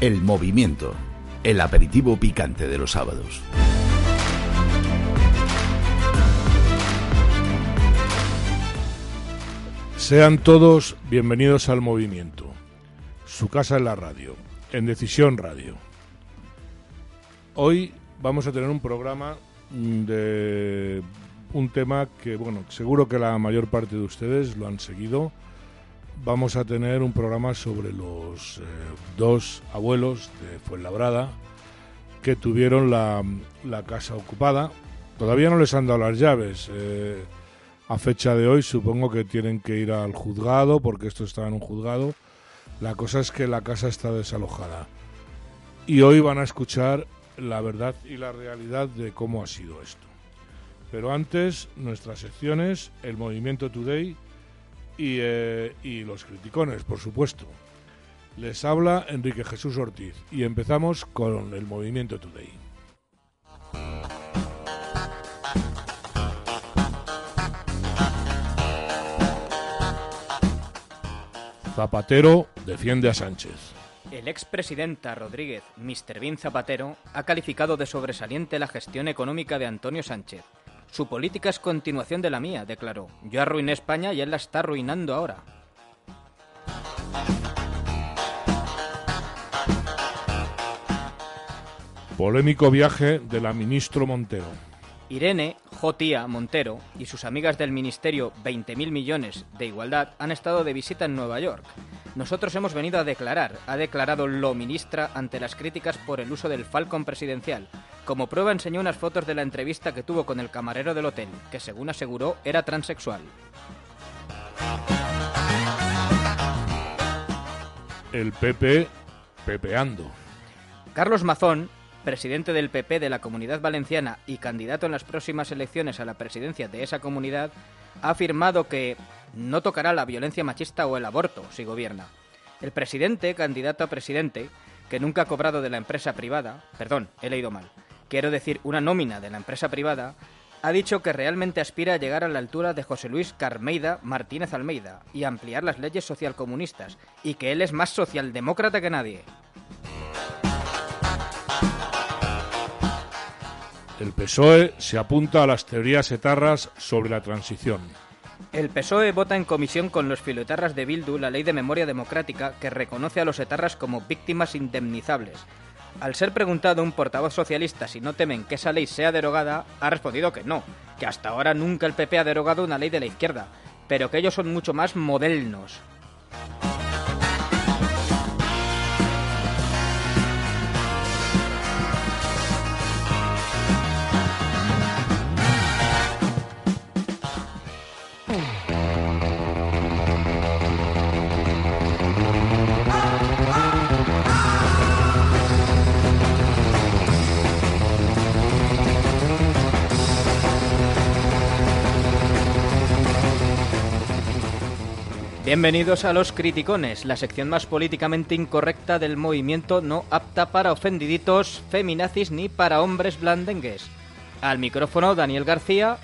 El movimiento, el aperitivo picante de los sábados. Sean todos bienvenidos al movimiento. Su casa en la radio, en Decisión Radio. Hoy vamos a tener un programa de un tema que, bueno, seguro que la mayor parte de ustedes lo han seguido. Vamos a tener un programa sobre los eh, dos abuelos de Fuenlabrada que tuvieron la, casa ocupada. Todavía no les han dado las llaves. eh, a fecha de hoy supongo que tienen que ir al juzgado porque esto está en un juzgado. La cosa es que la casa está desalojada. Y hoy van a escuchar la verdad y la realidad de cómo ha sido esto. Pero antes, nuestras secciones, el Movimiento Today y, eh, y los criticones, por supuesto. Les habla Enrique Jesús Ortiz y empezamos con el Movimiento Today. Zapatero defiende a Sánchez. El expresidenta Rodríguez, Mr. Bean Zapatero, ha calificado de sobresaliente la gestión económica de Antonio Sánchez. Su política es continuación de la mía, declaró. Yo arruiné España y él la está arruinando ahora. Polémico viaje de la ministro Montero. Irene, Jotía Montero y sus amigas del Ministerio 20.000 millones de Igualdad han estado de visita en Nueva York. Nosotros hemos venido a declarar, ha declarado lo ministra ante las críticas por el uso del Falcon presidencial. Como prueba enseñó unas fotos de la entrevista que tuvo con el camarero del hotel, que según aseguró era transexual. El PP pepeando. Carlos Mazón, presidente del PP de la Comunidad Valenciana y candidato en las próximas elecciones a la presidencia de esa comunidad, ha afirmado que no tocará la violencia machista o el aborto si gobierna. El presidente, candidato a presidente, que nunca ha cobrado de la empresa privada, perdón, he leído mal, quiero decir una nómina de la empresa privada, ha dicho que realmente aspira a llegar a la altura de José Luis Carmeida Martínez Almeida y ampliar las leyes socialcomunistas, y que él es más socialdemócrata que nadie. El PSOE se apunta a las teorías etarras sobre la transición. El PSOE vota en comisión con los filoetarras de Bildu la ley de memoria democrática que reconoce a los etarras como víctimas indemnizables. Al ser preguntado un portavoz socialista si no temen que esa ley sea derogada, ha respondido que no, que hasta ahora nunca el PP ha derogado una ley de la izquierda, pero que ellos son mucho más modernos. Bienvenidos a Los Criticones, la sección más políticamente incorrecta del movimiento no apta para ofendiditos, feminazis ni para hombres blandengues. Al micrófono Daniel García,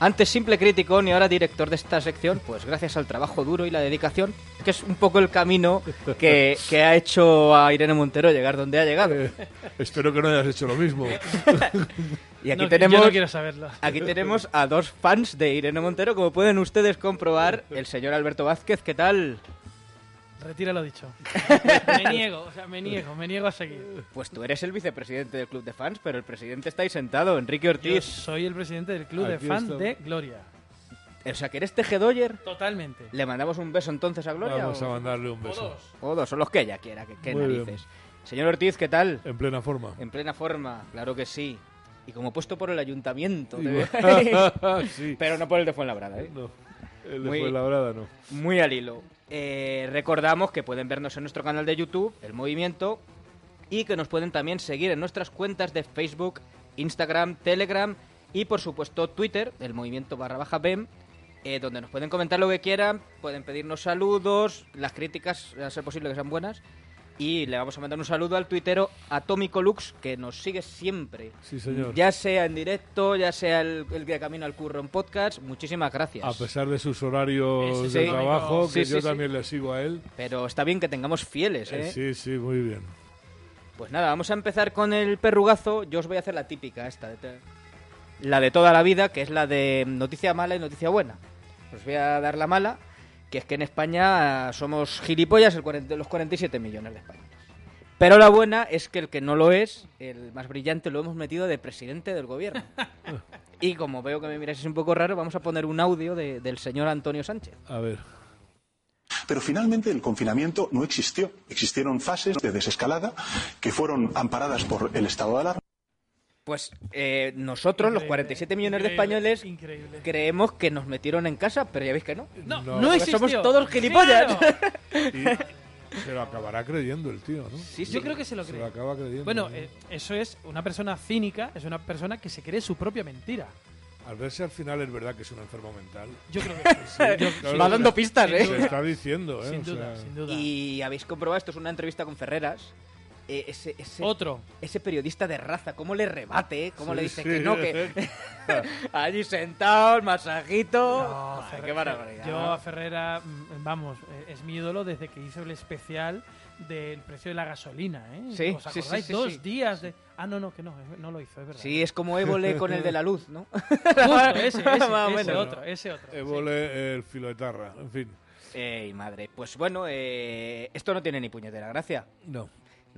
antes simple criticón y ahora director de esta sección, pues gracias al trabajo duro y la dedicación, que es un poco el camino que, que ha hecho a Irene Montero llegar donde ha llegado. Espero que no hayas hecho lo mismo. Y aquí No, tenemos Yo no quiero saberlo. Aquí tenemos a dos fans de Irene Montero, como pueden ustedes comprobar, el señor Alberto Vázquez, ¿qué tal? Retira lo dicho. me niego, o sea, me niego, me niego a seguir. Pues tú eres el vicepresidente del club de fans, pero el presidente está ahí sentado, Enrique Yo Ortiz. soy el presidente del club de Aquí fan está. de Gloria. O sea, que eres tejedoyer. Totalmente. ¿Le mandamos un beso entonces a Gloria? Vamos o- a mandarle un O beso. dos. O dos, o los que ella quiera, que, que Muy bien. narices. Señor Ortiz, ¿qué tal? En plena forma. En plena forma, claro que sí. Y como puesto por el ayuntamiento. de- sí. pero no por el de Fuenlabrada, ¿eh? No, el de Muy- Fuenlabrada no. Muy al hilo. Eh, recordamos que pueden vernos en nuestro canal de YouTube, El Movimiento, y que nos pueden también seguir en nuestras cuentas de Facebook, Instagram, Telegram y por supuesto Twitter, El Movimiento barra baja BEM, eh, donde nos pueden comentar lo que quieran, pueden pedirnos saludos, las críticas, a ser posible que sean buenas. Y le vamos a mandar un saludo al tuitero Atómico Lux, que nos sigue siempre. Sí, señor. Ya sea en directo, ya sea el, el de Camino al Curro en podcast. Muchísimas gracias. A pesar de sus horarios de sí. trabajo, Sí, que yo también le sigo a él. Pero está bien que tengamos fieles, ¿eh? Sí, sí, muy bien. Pues nada, vamos a empezar con el perrugazo. Yo os voy a hacer la típica esta, de la de toda la vida, que es la de noticia mala y noticia buena. Os voy a dar la mala, que es que en España somos gilipollas el 40 los 47 millones de españoles. Pero la buena es que el que no lo es, el más brillante, lo hemos metido de presidente del gobierno. Y como veo que me miráis un poco raro, vamos a poner un audio de- del señor Antonio Sánchez. A ver. Pero finalmente el confinamiento no existió. Existieron fases de desescalada que fueron amparadas por el estado de alarma. Pues eh, nosotros, los Increíble, 47 millones de españoles, Increíble. creemos que nos metieron en casa, pero ya veis que no. No, No. no, somos todos gilipollas. Claro. Y se lo acabará creyendo el tío, ¿no? Sí, sí. Yo creo que se lo Se lo cree. acaba creyendo. Bueno, ¿no? eh, eso es una persona cínica, es una persona que se cree su propia mentira. Al verse al final es verdad que es un enfermo mental. Yo creo que sí. Yo- claro, Va dando pistas, ¿eh? Se está diciendo, ¿eh? sin O duda, sea, sin duda. Y habéis comprobado, esto es una entrevista con Ferreras. Eh, ese, ese, Otro. ese periodista de raza, ¿cómo le rebate? eh? ¿Cómo Sí, le dice sí. que no? Que... Allí sentado, el masajito. No, Ay, Ferrer- qué barbaridad. Yo a Ferrera, mm, vamos, eh, es mi ídolo desde que hizo el especial del precio de la gasolina, ¿eh? Sí, ¿Os sí, sí, acordáis? sí, Dos días de... Ah, no, no, que no, no lo hizo, es verdad. Sí, es como Évole con el de la luz, ¿no? Justo, ese, ese, Más o ese menos. otro, ese otro. Évole, el filoetarra, en fin. Ey, madre. Pues bueno, eh, esto no tiene ni puñetera gracia. No.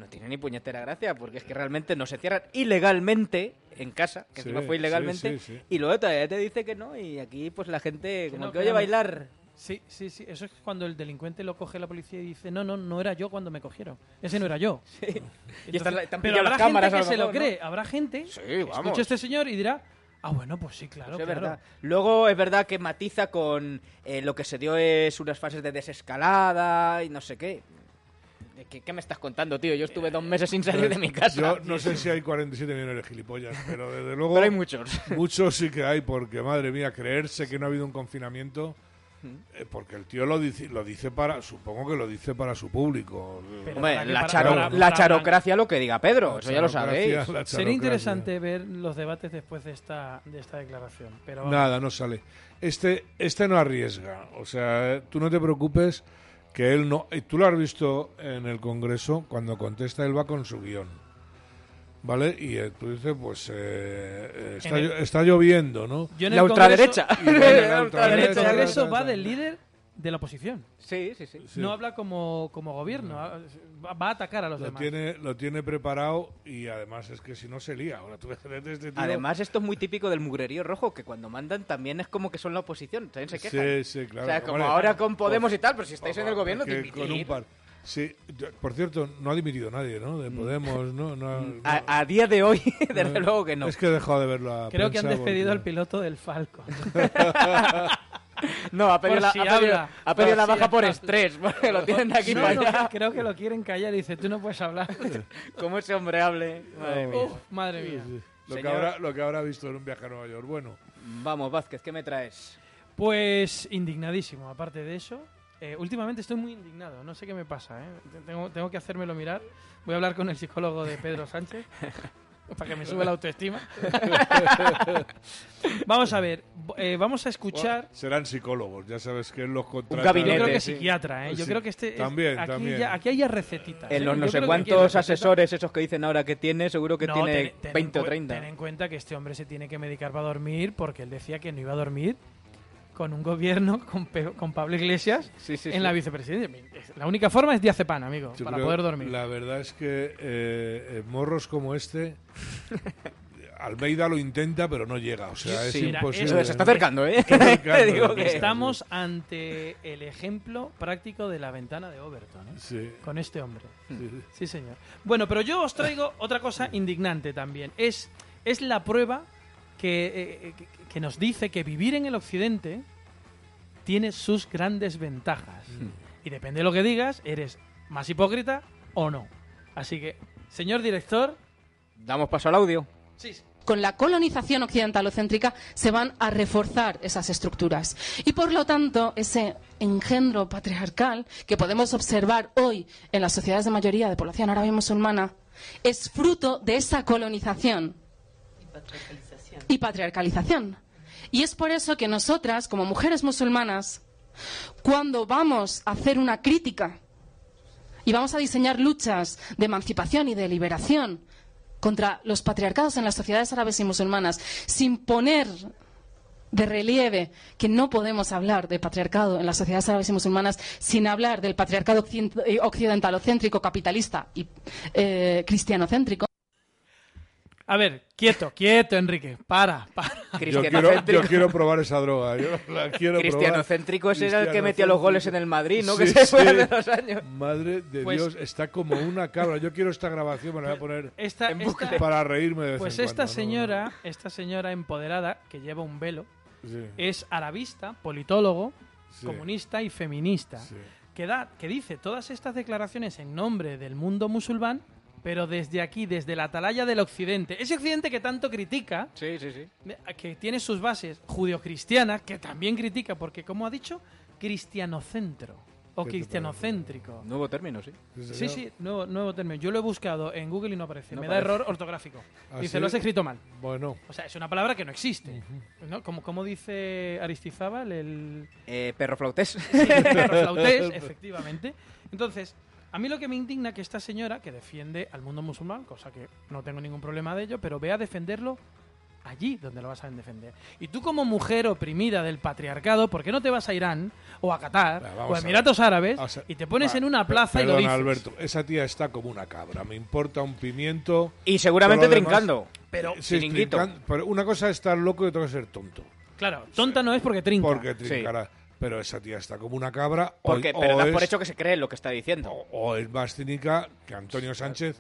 No tiene ni puñetera gracia, porque es que realmente no se cierran ilegalmente en casa, que Sí, encima fue ilegalmente, sí, sí, sí. y luego todavía te dice que no, y aquí pues la gente como no, que oye bailar. Sí, sí, sí. Eso es cuando el delincuente lo coge la policía y dice, no, no, no era yo cuando me cogieron. Ese no era yo. Y están, están pero habrá las cámaras gente que se lo cree. Habrá gente Sí, que escucha a este señor y dirá, ah, bueno, pues sí, claro, Eso es claro. verdad. Luego es verdad que matiza con eh, lo que se dio es unas fases de desescalada y no sé qué. Eh, ¿Qué, qué me estás contando, tío? Yo estuve dos meses sin salir de mi casa. Yo no sé si hay 47 millones de gilipollas, pero desde luego Pero hay muchos. muchos sí que hay, porque madre mía, creerse que no ha habido un confinamiento, eh, porque el tío lo dice, lo dice para, supongo que lo dice para su público. Pero Hombre, para que la, charo- para- la charocracia lo que diga Pedro, eso ya lo sabéis. Sería interesante ver los debates después de esta, de esta declaración. Pero vamos. Nada, no sale. Este, este no arriesga. O sea, tú no te preocupes que él no. y Tú lo has visto en el Congreso, cuando contesta, él va con su guion. ¿Vale? Y eh, tú dices, pues eh, eh, está, En el- llo- está lloviendo, ¿no? Yo en La el ultraderecha. Congreso- la La En el ultraderecha, ultraderecha. Congreso va del líder de la oposición. Sí, sí, sí. Sí. No habla como, como gobierno, ah, va va a atacar a los Lo demás. tiene, lo tiene preparado y además es que si no se lía. Ahora tú ves este tío- Además, esto es muy típico del mugrerío rojo, que cuando mandan también es como que son la oposición, también se quejan. Sí, sí, claro. O sea, como Hombre, ahora con Podemos y tal, pero si estáis en el gobierno, con un par. Sí, por cierto, no ha dimitido nadie, ¿no? Mm. De Podemos, ¿no? no, no. A, a día de hoy, desde luego que no. Es que he dejado de verlo. Creo que han despedido al piloto del Falcon. No, ha pedido, la, si ha pedido- habla. ha pedido Por la si baja por estrés, porque lo tienen de aquí No, para no, allá. creo que lo quieren callar y dice, tú no puedes hablar. Como ese hombre hable. Madre mía. Uf, madre mía. Lo que, habrá, lo que habrá visto en un viaje a Nueva York. Bueno, Vamos, Vázquez, ¿qué me traes? Pues indignadísimo, aparte de eso. Eh, últimamente estoy muy indignado, no sé qué me pasa. ¿eh? Tengo, tengo que hacérmelo mirar. Voy a hablar con el psicólogo de Pedro Sánchez para que me sube la autoestima. vamos a ver, eh, vamos a escuchar. serán psicólogos, ya sabes que él los contrata. Yo gabinete. creo que sí. psiquiatra, ¿eh? Yo Sí, creo que este. es- también, aquí, también. Ya, aquí hay ya recetitas. En ¿eh? los Yo no sé cuántos asesores esos que dicen ahora que tiene, seguro que No, tiene ten- ten en 20 o cuen- 30. Ten en cuenta que este hombre se tiene que medicar para dormir porque él decía que no iba a dormir con un gobierno con, Pe- con Pablo Iglesias Sí, sí, en sí. la vicepresidencia. La única forma es diazepam, amigo, Yo para creo- poder dormir. La verdad es que eh, morros como este, Almeida lo intenta, pero no llega. O sea, es imposible. eso Se está acercando, ¿eh? acercando, Te digo sí. que... Estamos ante el ejemplo práctico de la ventana de Overton, ¿eh? Sí, con este hombre. sí. Sí, señor. Bueno, pero yo os traigo otra cosa indignante también. Es, es la prueba que, eh, eh, que- que nos dice que vivir en el occidente tiene sus grandes ventajas. Y depende de lo que digas, eres más hipócrita o no. Así que, señor director. Damos paso al audio. Sí, con la colonización occidentalocéntrica se van a reforzar esas estructuras. Y por lo tanto, ese engendro patriarcal que podemos observar hoy en las sociedades de mayoría de población árabe y musulmana es fruto de esa colonización y patriarcalización. Y es por eso que nosotras, como mujeres musulmanas, cuando vamos a hacer una crítica y vamos a diseñar luchas de emancipación y de liberación contra los patriarcados en las sociedades árabes y musulmanas, sin poner de relieve que no podemos hablar de patriarcado en las sociedades árabes y musulmanas sin hablar del patriarcado eh, occidentalocéntrico, capitalista y eh, cristianocéntrico. A ver, quieto, quieto, Enrique. Para, para. Yo quiero, yo quiero probar esa droga. Yo la quiero Cristianocéntrico ese era el que metía los goles en el Madrid, ¿no? que se fue hace dos años. Madre de pues Dios, está como una cabra. Yo quiero esta grabación, me la voy a poner esta, para reírme de vez Pues esta señora, esta señora empoderada que lleva un velo, es arabista, politólogo, comunista y feminista. Que, da, que dice todas estas declaraciones en nombre del mundo musulmán, pero desde aquí, desde la atalaya del occidente. Ese occidente que tanto critica, que tiene sus bases judio-cristianas, que también critica, porque como ha dicho, cristianocentro o cristianocéntrico. Nuevo término, sí. Sí, sí, nuevo, nuevo término. Yo lo he buscado en Google y no aparece. Me da error ortográfico. ¿Ah, dice, lo has escrito mal. Bueno. O sea, es una palabra que no existe. ¿No? Como, como dice Aristizábal, el... Eh, perro flautés. perro flautés, efectivamente. Entonces, a mí lo que me indigna que esta señora, que defiende al mundo musulmán, cosa que no tengo ningún problema de ello, pero vea defenderlo allí donde lo vas a defender. Y tú como mujer oprimida del patriarcado, ¿por qué no te vas a Irán o a Qatar o a Emiratos Árabes y te pones en una plaza y lo dices? Alberto, esa tía está como una cabra, me importa un pimiento. Y seguramente trincando, pero Pero una cosa es estar loco y otra cosa es ser tonto. Claro, tonta no es porque trinca. Porque trincará. Pero esa tía está como una cabra. Porque, pero da por hecho que se cree lo que está diciendo. O, es más cínica que Antonio Sánchez,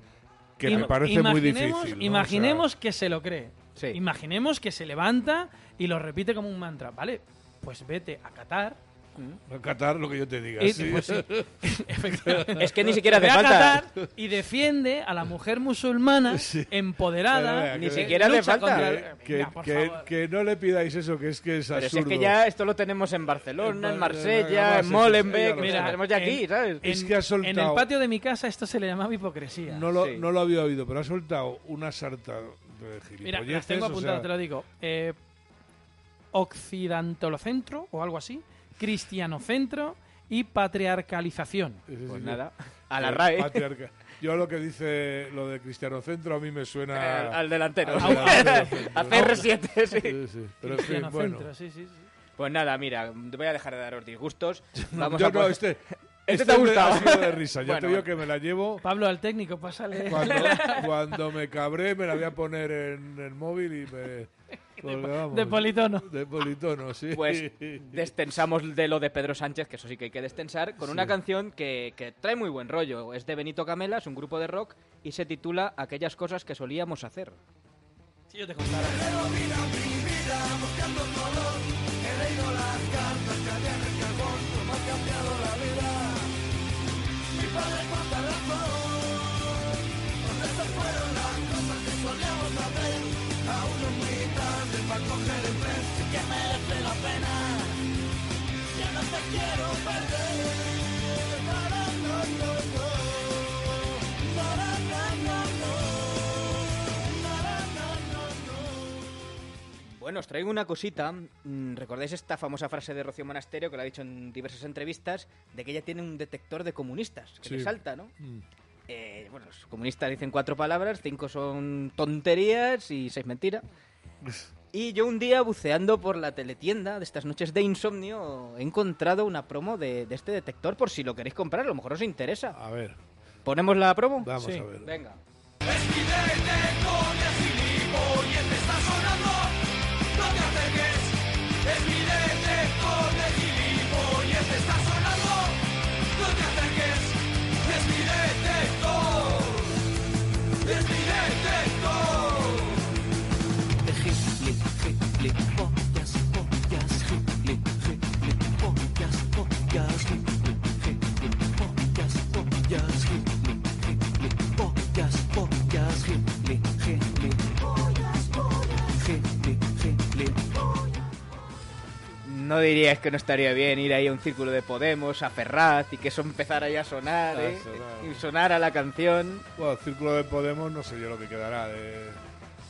que me parece muy difícil. Imaginemos que se lo cree. Imaginemos que se levanta y lo repite como un mantra. Vale, pues vete a Qatar. A Qatar lo que yo te diga. Pues es que ni siquiera hace falta. y defiende a la mujer musulmana empoderada. ni siquiera hace falta. Que, no le pidáis eso, que es que es Pero es que ya esto lo tenemos en Barcelona, en, Marsella, en Molenbeek. Mira, tenemos ya aquí, ¿sabes? Es que ha soltado. En el patio de mi casa esto se le llamaba hipocresía. No lo, no lo había oído, pero ha soltado una sarta Mira, las tengo apuntadas, te lo digo. Eh, occidentolocentro o algo así, cristianocentro y patriarcalización. Pues nada, a la RAE. Yo lo que dice lo de cristianocentro a mí me suena... al delantero. a CR7, sí. Pero sí, sí, Pues nada, mira, voy a dejar de daros disgustos. Vamos a no, este, este, te ha gustado. Ha de risa. Ya te digo que me la llevo. Pablo, al técnico, pásale. Cuando, cuando me cabré, me la voy a poner en el móvil y me. de, politono. De politono, sí. Pues destensamos de lo de Pedro Sánchez, que eso sí que hay que destensar, con una canción que, que, trae muy buen rollo. Es de Benito Camelas, un grupo de rock, y se titula Aquellas cosas que solíamos hacer. Sí, yo te contara. padre Bueno, os traigo una cosita. Mm, ¿Recordáis esta famosa frase de Rocío Monasterio que lo ha dicho en diversas entrevistas? De que ella tiene un detector de comunistas, que le salta, ¿no? Mm. Eh, bueno, los comunistas dicen cuatro palabras, cinco son tonterías y seis mentiras. Y yo un día, buceando por la teletienda de estas noches de insomnio, he encontrado una promo de, este detector por si lo queréis comprar, a lo mejor os interesa. A ver. ¿Ponemos la promo? Vamos a ver. Venga. No dirías que no estaría bien ir ahí a un círculo de Podemos, a Ferraz y que eso empezara ya a sonar, ¿eh? Y sonar a la canción. Bueno, círculo de Podemos no sé yo lo que quedará de...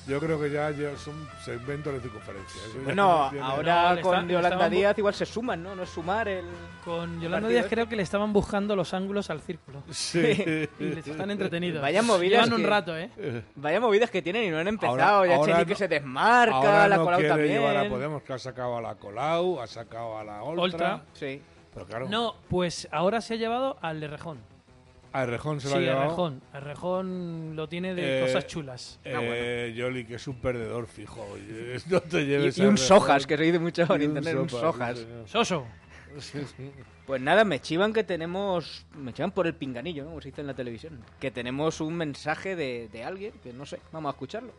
Yo creo que ya, ya son segmentos de circunferencia. Eso Bueno, no ahora No, con Yolanda Díaz igual se suman, ¿no? No es sumar el... Con Yolanda Díaz este. creo que le estaban buscando los ángulos al círculo. Sí. Y les están entretenidos. Vaya movidas Llevan un que- rato, ¿eh? Vaya movidas que tienen y no han empezado. Ahora- ya ahora no- se desmarca, Ahora la no Colau también. llevar a Podemos, que ha sacado a la Colau, ha sacado a la Oltra. Oltra. Sí. Pero claro, No, pues ahora se ha llevado al de Rejón. A Errejón se Sí, lo ha a llevado. Rejón. A Rejón lo tiene de Eh, cosas chulas. Eh, Yoli, que es un perdedor fijo. No te Y, lleves y a un Errejón. Sojas, que se dice mucho Y en internet, un Sopas, Sojas. sí, señor. Soso. Sí, sí. Pues nada, me chivan que tenemos. Me chivan por el pinganillo, ¿no? Como se dice en la televisión. Que tenemos un mensaje de, de alguien que no sé. Vamos a escucharlo.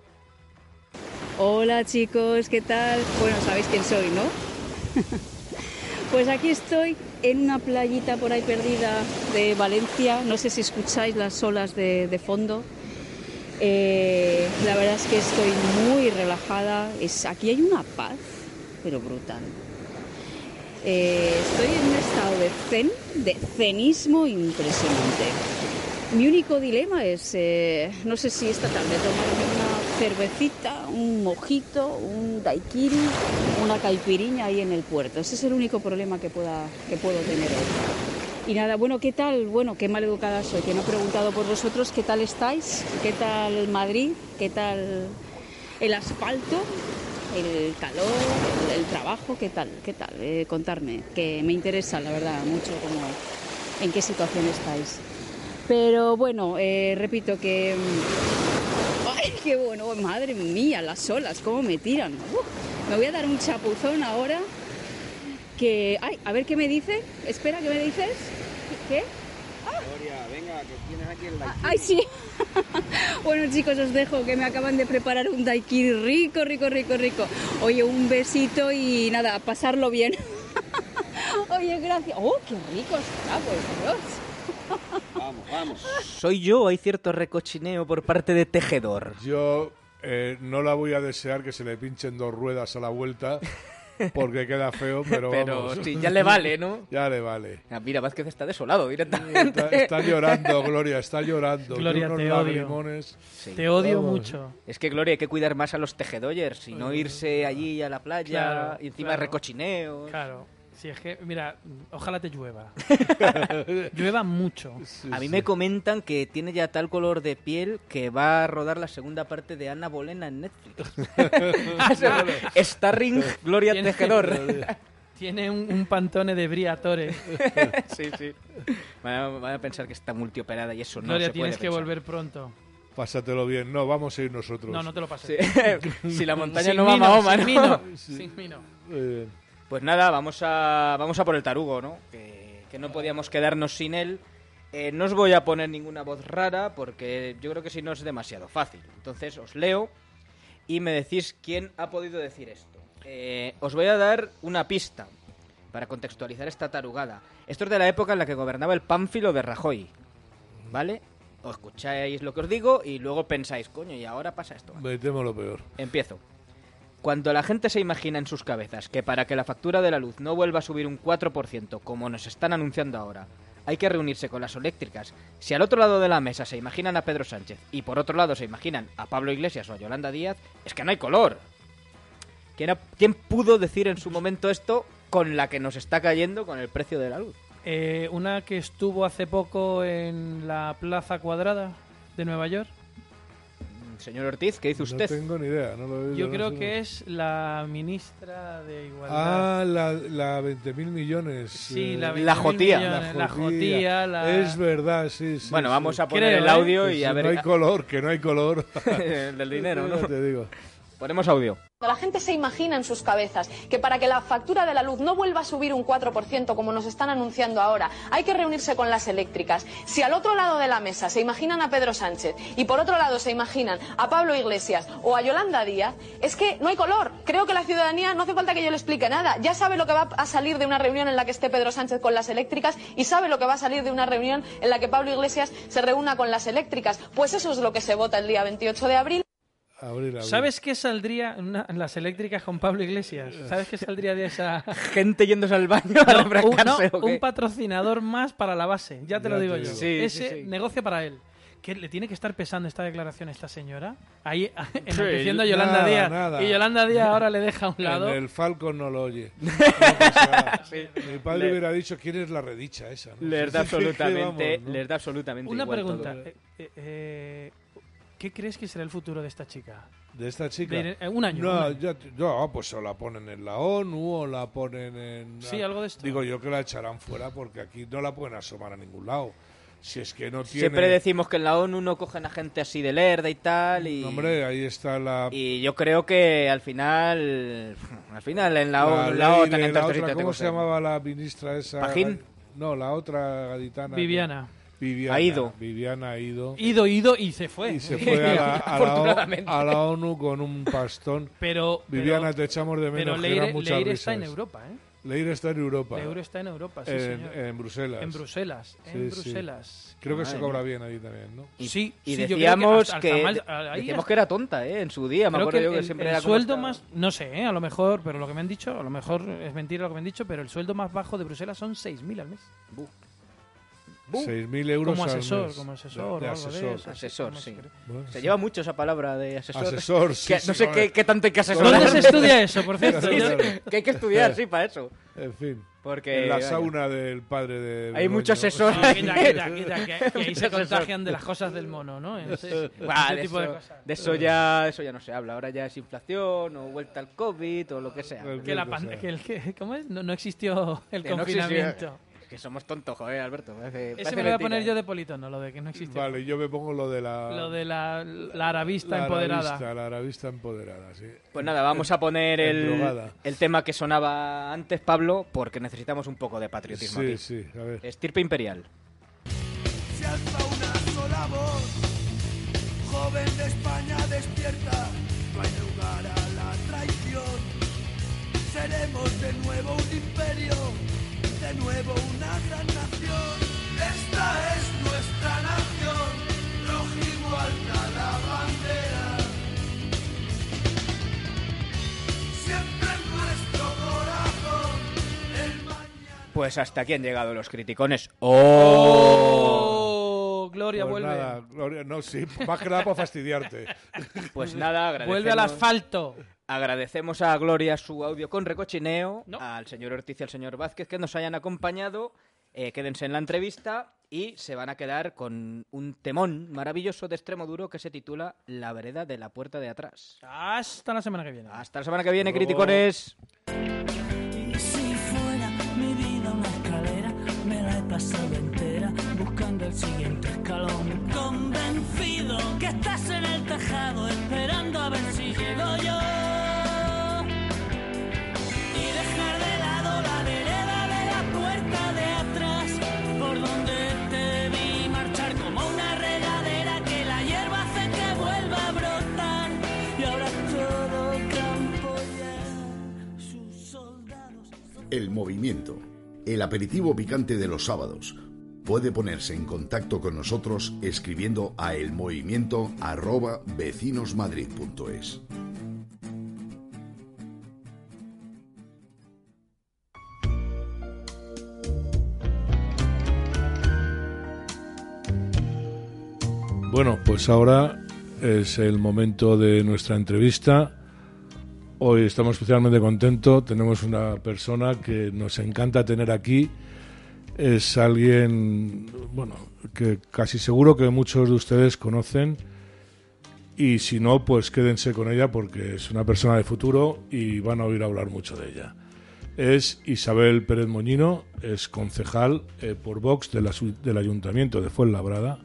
Hola chicos, ¿qué tal? Bueno, sabéis quién soy, ¿no? pues aquí estoy en una playita por ahí perdida de Valencia. No sé si escucháis las olas de, fondo. Eh, la verdad es que estoy muy relajada. Es, aquí hay una paz, pero brutal. Eh, estoy en un estado de zen, de cenismo impresionante. Mi único dilema es, eh, no sé si esta tarde tomarme cervecita, un mojito, un daiquiri, una caipiriña ahí en el puerto. Ese es el único problema que, pueda, que puedo tener hoy. Y nada, bueno, ¿qué tal? Bueno, qué mal educada soy, que no he preguntado por vosotros qué tal estáis, qué tal Madrid, qué tal el asfalto, el calor, el, trabajo, qué tal, qué tal, Eh, contarme, que me interesa, la verdad, mucho como en qué situación estáis. Pero bueno, eh, repito que... mm, ¡Ay, qué bueno! Madre mía, las olas, cómo me tiran. Me voy a dar un chapuzón ahora que... ¡Ay! A ver qué me dice. Espera, ¿qué me dices? ¿Qué? Ah, ¡Ay, sí! bueno, chicos, os dejo que me acaban de preparar un daiquiri rico, rico, rico, rico. Oye, un besito y nada, pasarlo bien. Oye, gracias. ¡Oh, qué rico está, por Dios! ¿Soy yo o hay cierto recochineo por parte de Tejedor? Yo eh, no la voy a desear que se le pinchen dos ruedas a la vuelta porque queda feo, pero, Pero vamos. sí, ya le vale, ¿no? Ya le vale. Ah, mira, Vázquez está desolado directamente. Está, está llorando, Gloria, está llorando. Gloria, te unos odio. Sí. Te odio Vamos. mucho. Es que, Gloria, hay que cuidar más a los tejedoyers y no irse allí a la playa Claro, y encima claro. recochineos. Claro. Si es que, mira, ojalá te llueva. llueva mucho. A mí me comentan que tiene ya tal color de piel que va a rodar la segunda parte de Ana Bolena en Netflix. Starring Gloria Tejedor. Tiene un, un pantone de Briatore. sí, sí. Van a, van a pensar que está multioperada y eso no Gloria, se tienes que volver pronto. Pásatelo bien. No, vamos a ir nosotros. No, no te lo pases. Sí. si la montaña Sin no va a no, Mahoma, sin ¿no? mí no. Sin mí no. Eh, Pues nada, vamos a, vamos a por el tarugo, ¿no? Que, que no podíamos quedarnos sin él. Eh, no os voy a poner ninguna voz rara porque yo creo que si no es demasiado fácil. Entonces os leo y me decís quién ha podido decir esto. Eh, os voy a dar una pista para contextualizar esta tarugada. Esto es de la época en la que gobernaba el pánfilo de Rajoy. ¿Vale? Os escucháis lo que os digo y luego pensáis, coño, y ahora pasa esto. me temo lo peor. Empiezo. Cuando la gente se imagina en sus cabezas que para que la factura de la luz no vuelva a subir un 4%, como nos están anunciando ahora, hay que reunirse con las eléctricas, si al otro lado de la mesa se imaginan a Pedro Sánchez y por otro lado se imaginan a Pablo Iglesias o a Yolanda Díaz, es que no hay color. ¿Quién, quién pudo decir en su momento esto con la que nos está cayendo con el precio de la luz? Eh, una que estuvo hace poco en la Plaza Cuadrada de Nueva York. Señor Ortiz, ¿qué dice usted? No tengo ni idea. No lo, Yo no creo sé. que es la ministra de Igualdad. Ah, la, la 20.000 millones. sí, eh, la, La 20.000 jotía. millones, La jotía. jotía, la... Es verdad, sí, sí. Bueno, sí. vamos a poner Creo, el ¿eh? audio Que y si a ver... No hay color, que no hay color. del dinero, ¿no? te digo. Ponemos audio. La gente se imagina en sus cabezas que para que la factura de la luz no vuelva a subir un 4% como nos están anunciando ahora, hay que reunirse con las eléctricas. Si al otro lado de la mesa se imaginan a Pedro Sánchez y por otro lado se imaginan a Pablo Iglesias o a Yolanda Díaz, es que no hay color. Creo que la ciudadanía no hace falta que yo le explique nada. Ya sabe lo que va a salir de una reunión en la que esté Pedro Sánchez con las eléctricas y sabe lo que va a salir de una reunión en la que Pablo Iglesias se reúna con las eléctricas. Pues eso es lo que se vota el día 28 de abril. Abril, abril. ¿Sabes qué saldría una- en las eléctricas con Pablo Iglesias? ¿Sabes qué saldría de esa...? Gente yéndose al baño a un, refrescarse, no, ¿o qué? un patrocinador más para la base, ya te Ya lo digo te yo. digo. Sí, Ese sí, sí. negocio para él. ¿Qué le tiene que estar pesando esta declaración a esta señora? Ahí a Yolanda nada, Díaz. nada. Y Yolanda Díaz ahora le deja a un lado. En el Falcon no lo oye. No. Mi padre Le- hubiera dicho quién es la redicha esa. ¿no? Les da absolutamente, vamos, ¿no? les da absolutamente Una igual pregunta. todo. eh, eh, eh, ¿Qué crees que será el futuro de esta chica? De esta chica. De- eh, un año. No, un año. ya, ya, pues o la ponen en la ONU o la ponen en... Sí, algo de esto. Digo yo que la echarán fuera porque aquí no la pueden asomar a ningún lado. Si es que no tiene... Siempre decimos que en la ONU no cogen a gente así de lerda y tal. Y, Hombre, ahí está la... y yo creo que al final, al final en la, la ONU, la otra, ¿Cómo se llamaba la ministra esa? ¿Pajín? No, la otra gaditana. Viviana. Viviana. Ha ido. Viviana ha ido. Ido, ido y se fue. Y se fue a la, a la a la ONU con un pastón. Pero, Viviana, pero, te echamos de pero menos. que eran Leire, muchas Leire está en. Europa, ¿eh? Leire está en Europa. Leire está en Europa, sí, en, señor. en Bruselas. En Bruselas, Sí, en sí. Bruselas. Creo que Madre se cobra bien ahí también, ¿no? Y, Sí, y sí, yo creo que decíamos hasta- que, ahí decíamos que era tonta, ¿eh? En su día, me Creo acuerdo que yo que el, siempre el era sueldo más, no sé, ¿eh? a lo mejor, pero lo que me han dicho, a lo mejor es mentira lo que me han dicho, pero el sueldo más bajo de Bruselas son 6.000 al mes. Bu. 6.000 euros Como al asesor, mes. como asesor De- de algo de asesor. eso. Asesor, sí. Bueno, Se sí. lleva mucho esa palabra de asesor. Asesor, sí, Que sí, no sé qué, qué tanto hay que asesorar. ¿Dónde se estudia eso, por cierto? Sí, que hay que estudiar, sí, para eso. En fin. Porque en la vaya, sauna del padre de. Hay Begoña. mucho asesor. No, quita, quita, quita, que, que ahí se asesor. contagian de las cosas del mono, ¿no? Ese, Buah, ese de, tipo de eso, cosas. de eso ya, eso ya no se habla. Ahora ya es inflación o vuelta al COVID o lo que sea. El- Que la que el que, ¿Cómo es? No, no existió el Que no existía. Que somos tontos, joder, Alberto. Parece- Ese parece me lo voy a mentira, poner ¿eh? yo de politono, lo de que no existió. Vale, yo me pongo lo de la. Lo de la, la arabista la empoderada. Arabista, la arabista empoderada, sí. Pues nada, vamos a poner el, el tema que sonaba antes, Pablo, porque necesitamos un poco de patriotismo Sí, aquí. sí, a ver. Estirpe imperial. Se alza una sola voz, joven de España despierta, no hay lugar a la traición. Seremos de nuevo un imperio, de nuevo una gran nación. Esta es nuestra nación, rojigo alta la bandera. Siempre en nuestro corazón, el mañana. Pues hasta aquí han llegado los criticones. ¡Oh! ¡Oh! Gloria Pues vuelve. nada, Gloria, no, sí, más que nada para fastidiarte. Pues nada, agradecemos, Vuelve al asfalto. Agradecemos a Gloria su audio con recochineo, No. al señor Ortiz y al señor Vázquez que nos hayan acompañado. Eh, quédense en la entrevista y se van a quedar con un temón maravilloso de extremo duro que se titula La vereda de la puerta de atrás. Hasta la semana que viene. Hasta la semana que viene, Luego. criticones. Y si fuera mi vida una escalera, me la he pasado entera buscando el siguiente escalón. Convencido que estás en el tejado esperando a ver si llego yo. El movimiento. El aperitivo picante de los sábados. Puede ponerse en contacto con nosotros escribiendo a elmovimiento@vecinosmadrid.es. Bueno, pues ahora es el momento de nuestra entrevista. Hoy estamos especialmente contentos. Tenemos una persona que nos encanta tener aquí. Es alguien, bueno, que casi seguro que muchos de ustedes conocen. Y si no, pues quédense con ella porque es una persona de futuro y van a oír hablar mucho de ella. Es Isabel Pérez Moñino, es concejal eh, por Vox del Ayuntamiento de Fuenlabrada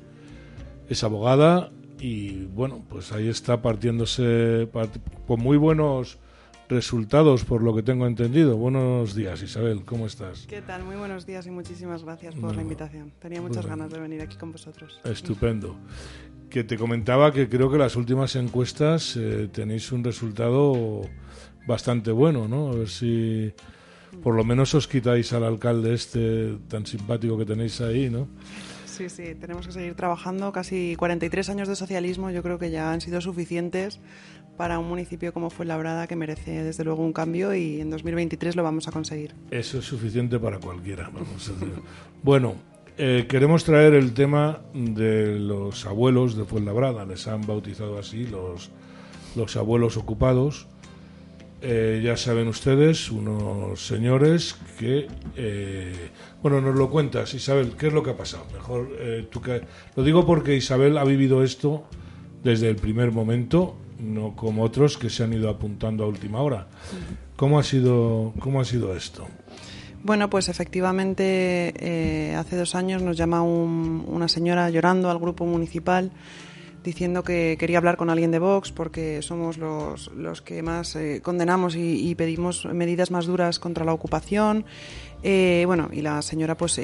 es abogada y bueno, pues ahí está partiéndose part- con muy buenos resultados por lo que tengo entendido. Buenos días, Isabel, ¿cómo estás? ¿Qué tal? Muy buenos días y muchísimas gracias por No. la invitación. Tenía muchas Bueno. ganas de venir aquí con vosotros. Estupendo. Que te comentaba que creo que las últimas encuestas eh, tenéis un resultado bastante bueno, ¿no? A ver si por lo menos os quitáis al alcalde este tan simpático que tenéis ahí, ¿no? Sí, sí, tenemos que seguir trabajando. Casi 43 años de socialismo yo creo que ya han sido suficientes para un municipio como Fuenlabrada que merece desde luego un cambio y en 2023 lo vamos a conseguir. Eso es suficiente para cualquiera. Bueno, eh, queremos traer el tema de los abuelos de Fuenlabrada. Les han bautizado así los, los abuelos ocupados. Eh, ya saben ustedes, unos señores que... eh, bueno, nos lo cuentas, Isabel, ¿qué es lo que ha pasado? Mejor tú. Lo digo porque Isabel ha vivido esto desde el primer momento, no como otros que se han ido apuntando a última hora. ¿Cómo ha sido, cómo ha sido esto? Bueno, pues efectivamente eh, hace dos años nos llama un- una señora llorando al grupo municipal diciendo que quería hablar con alguien de Vox porque somos los, los que más eh, condenamos y, pedimos medidas más duras contra la ocupación. Eh, bueno, y la señora pues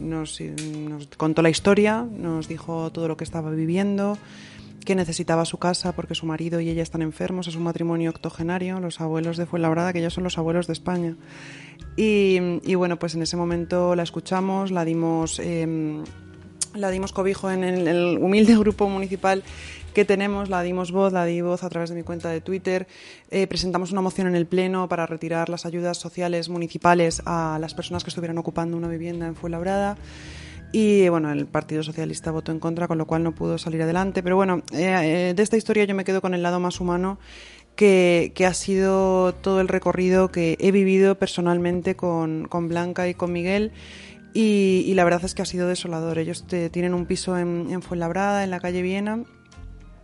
nos, nos contó la historia, nos dijo todo lo que estaba viviendo, que necesitaba su casa porque su marido y ella están enfermos, es un matrimonio octogenario, los abuelos de Fuenlabrada, que ya son los abuelos de España. Y, bueno, pues en ese momento la escuchamos, la dimos, eh, la dimos cobijo en el, el humilde grupo municipal que tenemos, la dimos voz, la di voz a través de mi cuenta de Twitter. Eh, presentamos una moción en el Pleno para retirar las ayudas sociales municipales a las personas que estuvieran ocupando una vivienda en Fuenlabrada. Y bueno, el Partido Socialista votó en contra, con lo cual no pudo salir adelante. Pero bueno, eh, eh, de esta historia yo me quedo con el lado más humano, que, que ha sido todo el recorrido que he vivido personalmente con, con Blanca y con Miguel. Y, la verdad es que ha sido desolador. Ellos tienen un piso en, en Fuenlabrada, en la calle Viena.